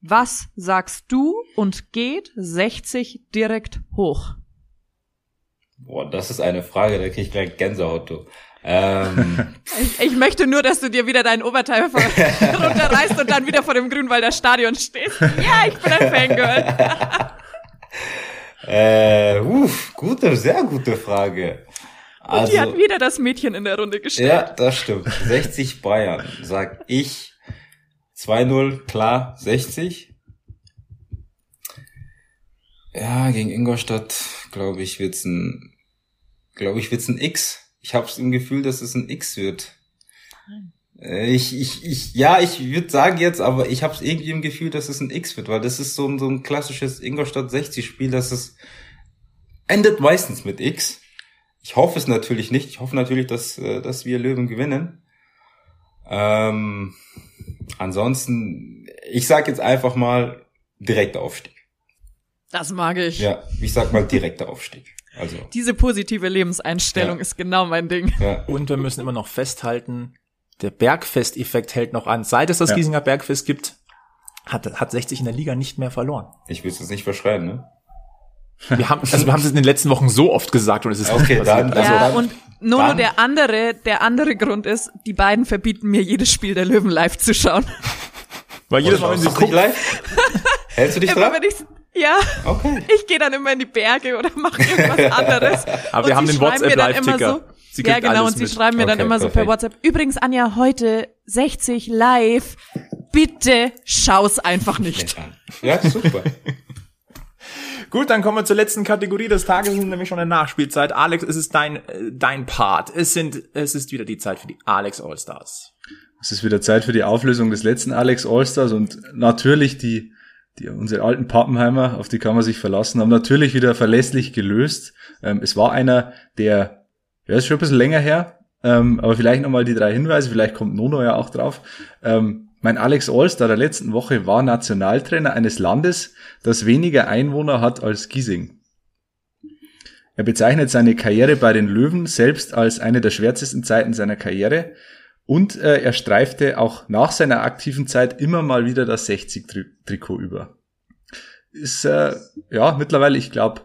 Was sagst du und geht 60 direkt hoch? Boah, das ist eine Frage, da krieg ich gleich Gänsehaut, du. Ähm. Ich, ich, möchte nur, dass du dir wieder deinen Oberteil runterreißt und dann wieder vor dem Grünwalder Stadion stehst. Ja, ich bin ein Fangirl. äh, uff, gute, sehr gute Frage. Also, und die hat wieder das Mädchen in der Runde gestellt. Ja, das stimmt. 60 Bayern, sag ich. 2-0, klar, 60. Ja, gegen Ingolstadt, glaube ich, wird's ein, glaube ich, wird's ein X. Ich habe im Gefühl, dass es ein X wird. Äh, ich, ich, ich, ja, ich würde sagen jetzt, aber ich habe irgendwie im Gefühl, dass es ein X wird, weil das ist so ein, so ein klassisches Ingolstadt 60 Spiel, dass es endet meistens mit X. Ich hoffe es natürlich nicht. Ich hoffe natürlich, dass, äh, dass wir Löwen gewinnen. Ähm, ansonsten, ich sag jetzt einfach mal direkter Aufstieg. Das mag ich. Ja, ich sag mal direkter Aufstieg. Also. Diese positive Lebenseinstellung ja. ist genau mein Ding. Ja. Und wir müssen immer noch festhalten, der Bergfest-Effekt hält noch an. Seit es das ja. Giesinger Bergfest gibt, hat, hat 60 in der Liga nicht mehr verloren. Ich will es jetzt nicht verschreiben, ne? Wir haben, also wir haben es in den letzten Wochen so oft gesagt und es ist okay, dann, also, ja, und Nono, dann, der andere, der andere Grund ist, die beiden verbieten mir jedes Spiel der Löwen live zu schauen. Weil jedes Mal, wenn sie gucken, live, hältst du dich dran? Ja. Okay. Ich gehe dann immer in die Berge oder mache irgendwas anderes. Aber wir haben den WhatsApp-Live-Ticker. So, ja, genau, und sie mit. schreiben mir okay, dann immer perfekt. so per WhatsApp. Übrigens, Anja, heute 60 live. Bitte schau's einfach nicht. Ja, super. Gut, dann kommen wir zur letzten Kategorie des Tages, nämlich schon eine Nachspielzeit. Alex, es ist dein, äh, dein Part. Es sind, es ist wieder die Zeit für die Alex Allstars. Es ist wieder Zeit für die Auflösung des letzten Alex Allstars und natürlich die, die, unsere alten Pappenheimer, auf die kann man sich verlassen, haben natürlich wieder verlässlich gelöst. Ähm, es war einer, der, ja, ist schon ein bisschen länger her, ähm, aber vielleicht nochmal die drei Hinweise, vielleicht kommt Nono ja auch drauf. Ähm, mein Alex Allstar der letzten Woche war Nationaltrainer eines Landes, das weniger Einwohner hat als Giesing. Er bezeichnet seine Karriere bei den Löwen selbst als eine der schwärzesten Zeiten seiner Karriere und äh, er streifte auch nach seiner aktiven Zeit immer mal wieder das 60-Trikot über. Ist äh, ja mittlerweile, ich glaube,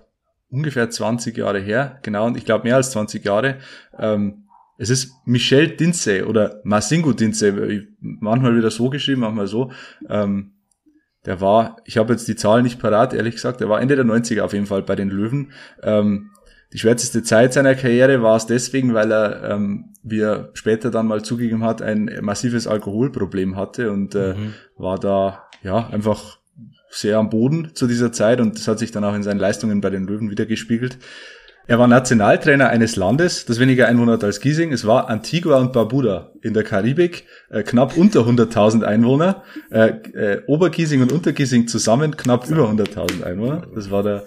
ungefähr 20 Jahre her, genau, und ich glaube mehr als 20 Jahre. Ähm, es ist Michel Dinze oder Masingo Dinze, manchmal wieder so geschrieben, manchmal so. Ähm, der war, ich habe jetzt die Zahl nicht parat, ehrlich gesagt, der war Ende der 90er auf jeden Fall bei den Löwen. Ähm, die schwärzeste Zeit seiner Karriere war es deswegen, weil er, ähm, wie er später dann mal zugegeben hat, ein massives Alkoholproblem hatte und äh, mhm. war da ja einfach sehr am Boden zu dieser Zeit und das hat sich dann auch in seinen Leistungen bei den Löwen wieder gespiegelt. Er war Nationaltrainer eines Landes, das weniger Einwohner hat als Giesing. Es war Antigua und Barbuda in der Karibik, äh, knapp unter 100.000 Einwohner. Äh, äh, Obergiesing und Untergiesing zusammen knapp über 100.000 Einwohner. Das war der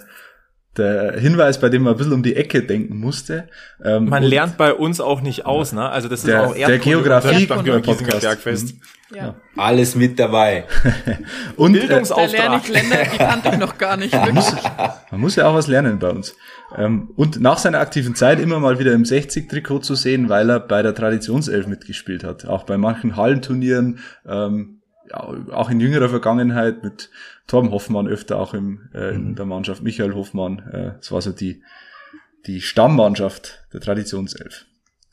der Hinweis, bei dem man ein bisschen um die Ecke denken musste. Ähm, man lernt bei uns auch nicht aus, ne? Also das ist der, auch der Geografie Podcast. Bergfest. Mhm. Ja. Alles mit dabei. und Bildungsauftrag. Äh, da lerne ich Länder, die kannte ich noch gar nicht. man, muss, man muss ja auch was lernen bei uns. Ähm, und nach seiner aktiven Zeit immer mal wieder im 60-Trikot zu sehen, weil er bei der Traditionself mitgespielt hat. Auch bei manchen Hallenturnieren, ähm, ja, auch in jüngerer Vergangenheit mit Torben Hoffmann öfter auch im, äh, in mhm. der Mannschaft, Michael Hoffmann. Äh, das war so die, die Stammmannschaft der Traditionself.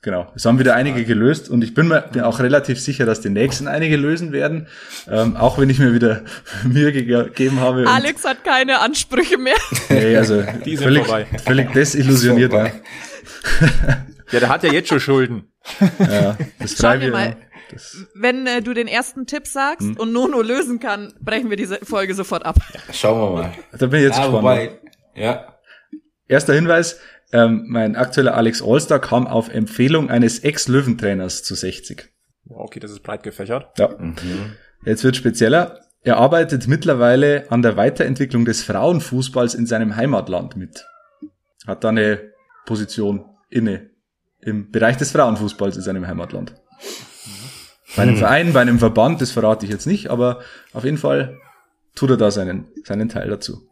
Genau. Es haben wieder einige gelöst und ich bin mir bin auch relativ sicher, dass die nächsten einige lösen werden. Ähm, auch wenn ich mir wieder Mühe gegeben habe. Alex hat keine Ansprüche mehr. Nee, also die sind völlig, vorbei. völlig desillusioniert. Ja. ja, der hat ja jetzt schon Schulden. Ja, das Schauen wir mal. Das Wenn äh, du den ersten Tipp sagst hm. und Nono lösen kann, brechen wir diese Folge sofort ab. Ja, schauen wir mal. Da bin ich jetzt ja, gespannt. Wobei, ja. Erster Hinweis, ähm, mein aktueller Alex Allstar kam auf Empfehlung eines Ex-Löwentrainers zu 60. Okay, das ist breit gefächert. Ja. Mhm. Jetzt wird spezieller. Er arbeitet mittlerweile an der Weiterentwicklung des Frauenfußballs in seinem Heimatland mit. Hat da eine Position inne im Bereich des Frauenfußballs in seinem Heimatland. Bei einem hm. Verein, bei einem Verband, das verrate ich jetzt nicht, aber auf jeden Fall tut er da seinen, seinen Teil dazu.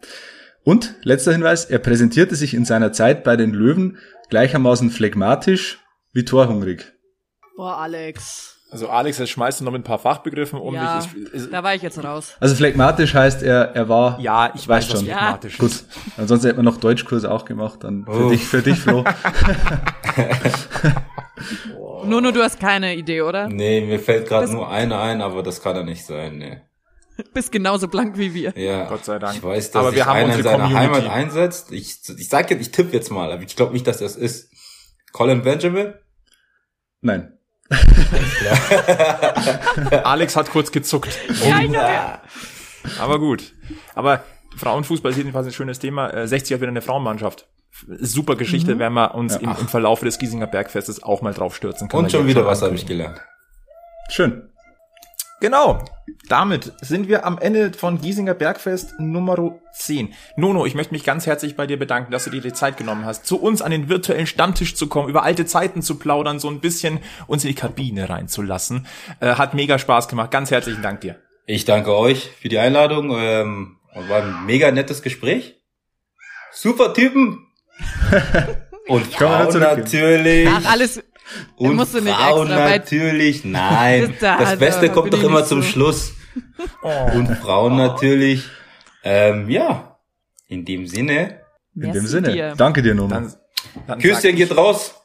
Und letzter Hinweis, er präsentierte sich in seiner Zeit bei den Löwen gleichermaßen phlegmatisch wie torhungrig. Boah, Alex. Also Alex, jetzt schmeißt du noch mit ein paar Fachbegriffen um ja, dich. Ich, ich, da war ich jetzt raus. Also phlegmatisch heißt er, er war. Ja, ich weiß schon. Phlegmatisch ja. Gut. Ansonsten hätte man noch Deutschkurse auch gemacht, dann für oh. dich, für dich, Flo. oh. Nuno, du hast keine Idee, oder? Nee, mir fällt gerade nur einer ein, aber das kann er nicht sein, nee. Bist genauso blank wie wir. Ja, Gott sei Dank. Ich weiß, dass aber sich einer in seiner Community. Heimat einsetzt. Ich, ich sag jetzt, ich tippe jetzt mal, aber ich glaube nicht, dass das ist. Colin Benjamin? Nein. Alex hat kurz gezuckt. Ja. Aber gut. Aber Frauenfußball ist jedenfalls ein schönes Thema. 60 äh, hat wieder eine Frauenmannschaft. Super Geschichte, mhm. wenn wir uns ja, im, im Verlauf des Giesinger Bergfestes auch mal drauf stürzen können. Und schon wieder was habe ich gelernt. Schön. Genau. Damit sind wir am Ende von Giesinger Bergfest Nummer 10. Nono, ich möchte mich ganz herzlich bei dir bedanken, dass du dir die Zeit genommen hast, zu uns an den virtuellen Stammtisch zu kommen, über alte Zeiten zu plaudern, so ein bisschen uns in die Kabine reinzulassen. Äh, hat mega Spaß gemacht. Ganz herzlichen Dank dir. Ich danke euch für die Einladung. Ähm, war ein mega nettes Gespräch. Super Typen. Und Frauen natürlich. Ach, alles, und musst du nicht Frauen natürlich, nein. das Beste kommt doch immer zum so. Schluss. Oh. Und Frauen natürlich. Ähm, ja, in dem Sinne. In dem Sinne. Dir. Danke dir, dann Küsschen geht raus.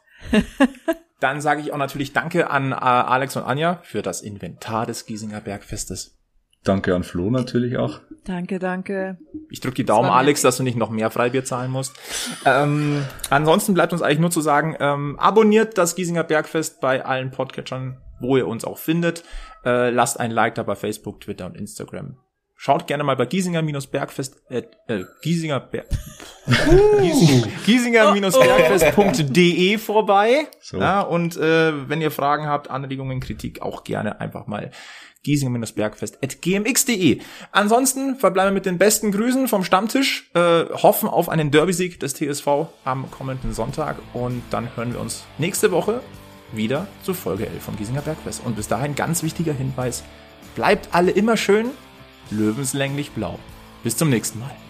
dann sage ich auch natürlich Danke an äh, Alex und Anja für das Inventar des Giesinger Bergfestes. Danke an Flo natürlich auch. Danke, danke. Ich drücke die Daumen, Alex, dass du nicht noch mehr Freibier zahlen musst. Ähm, ansonsten bleibt uns eigentlich nur zu sagen, ähm, abonniert das Giesinger Bergfest bei allen Podcatchern, wo ihr uns auch findet. Äh, lasst ein Like da bei Facebook, Twitter und Instagram. Schaut gerne mal bei Giesinger-Bergfest, äh, äh, Giesinger, Ber Giesinger-bergfest.de vorbei. So. Ja, und äh, wenn ihr Fragen habt, Anregungen, Kritik, auch gerne einfach mal giesinger-bergfest.gmx.de. Ansonsten verbleiben wir mit den besten Grüßen vom Stammtisch, äh, hoffen auf einen Derby-Sieg des TSV am kommenden Sonntag und dann hören wir uns nächste Woche wieder zu Folge 11 vom Giesinger Bergfest. Und bis dahin ganz wichtiger Hinweis, bleibt alle immer schön löwenslänglich blau. Bis zum nächsten Mal.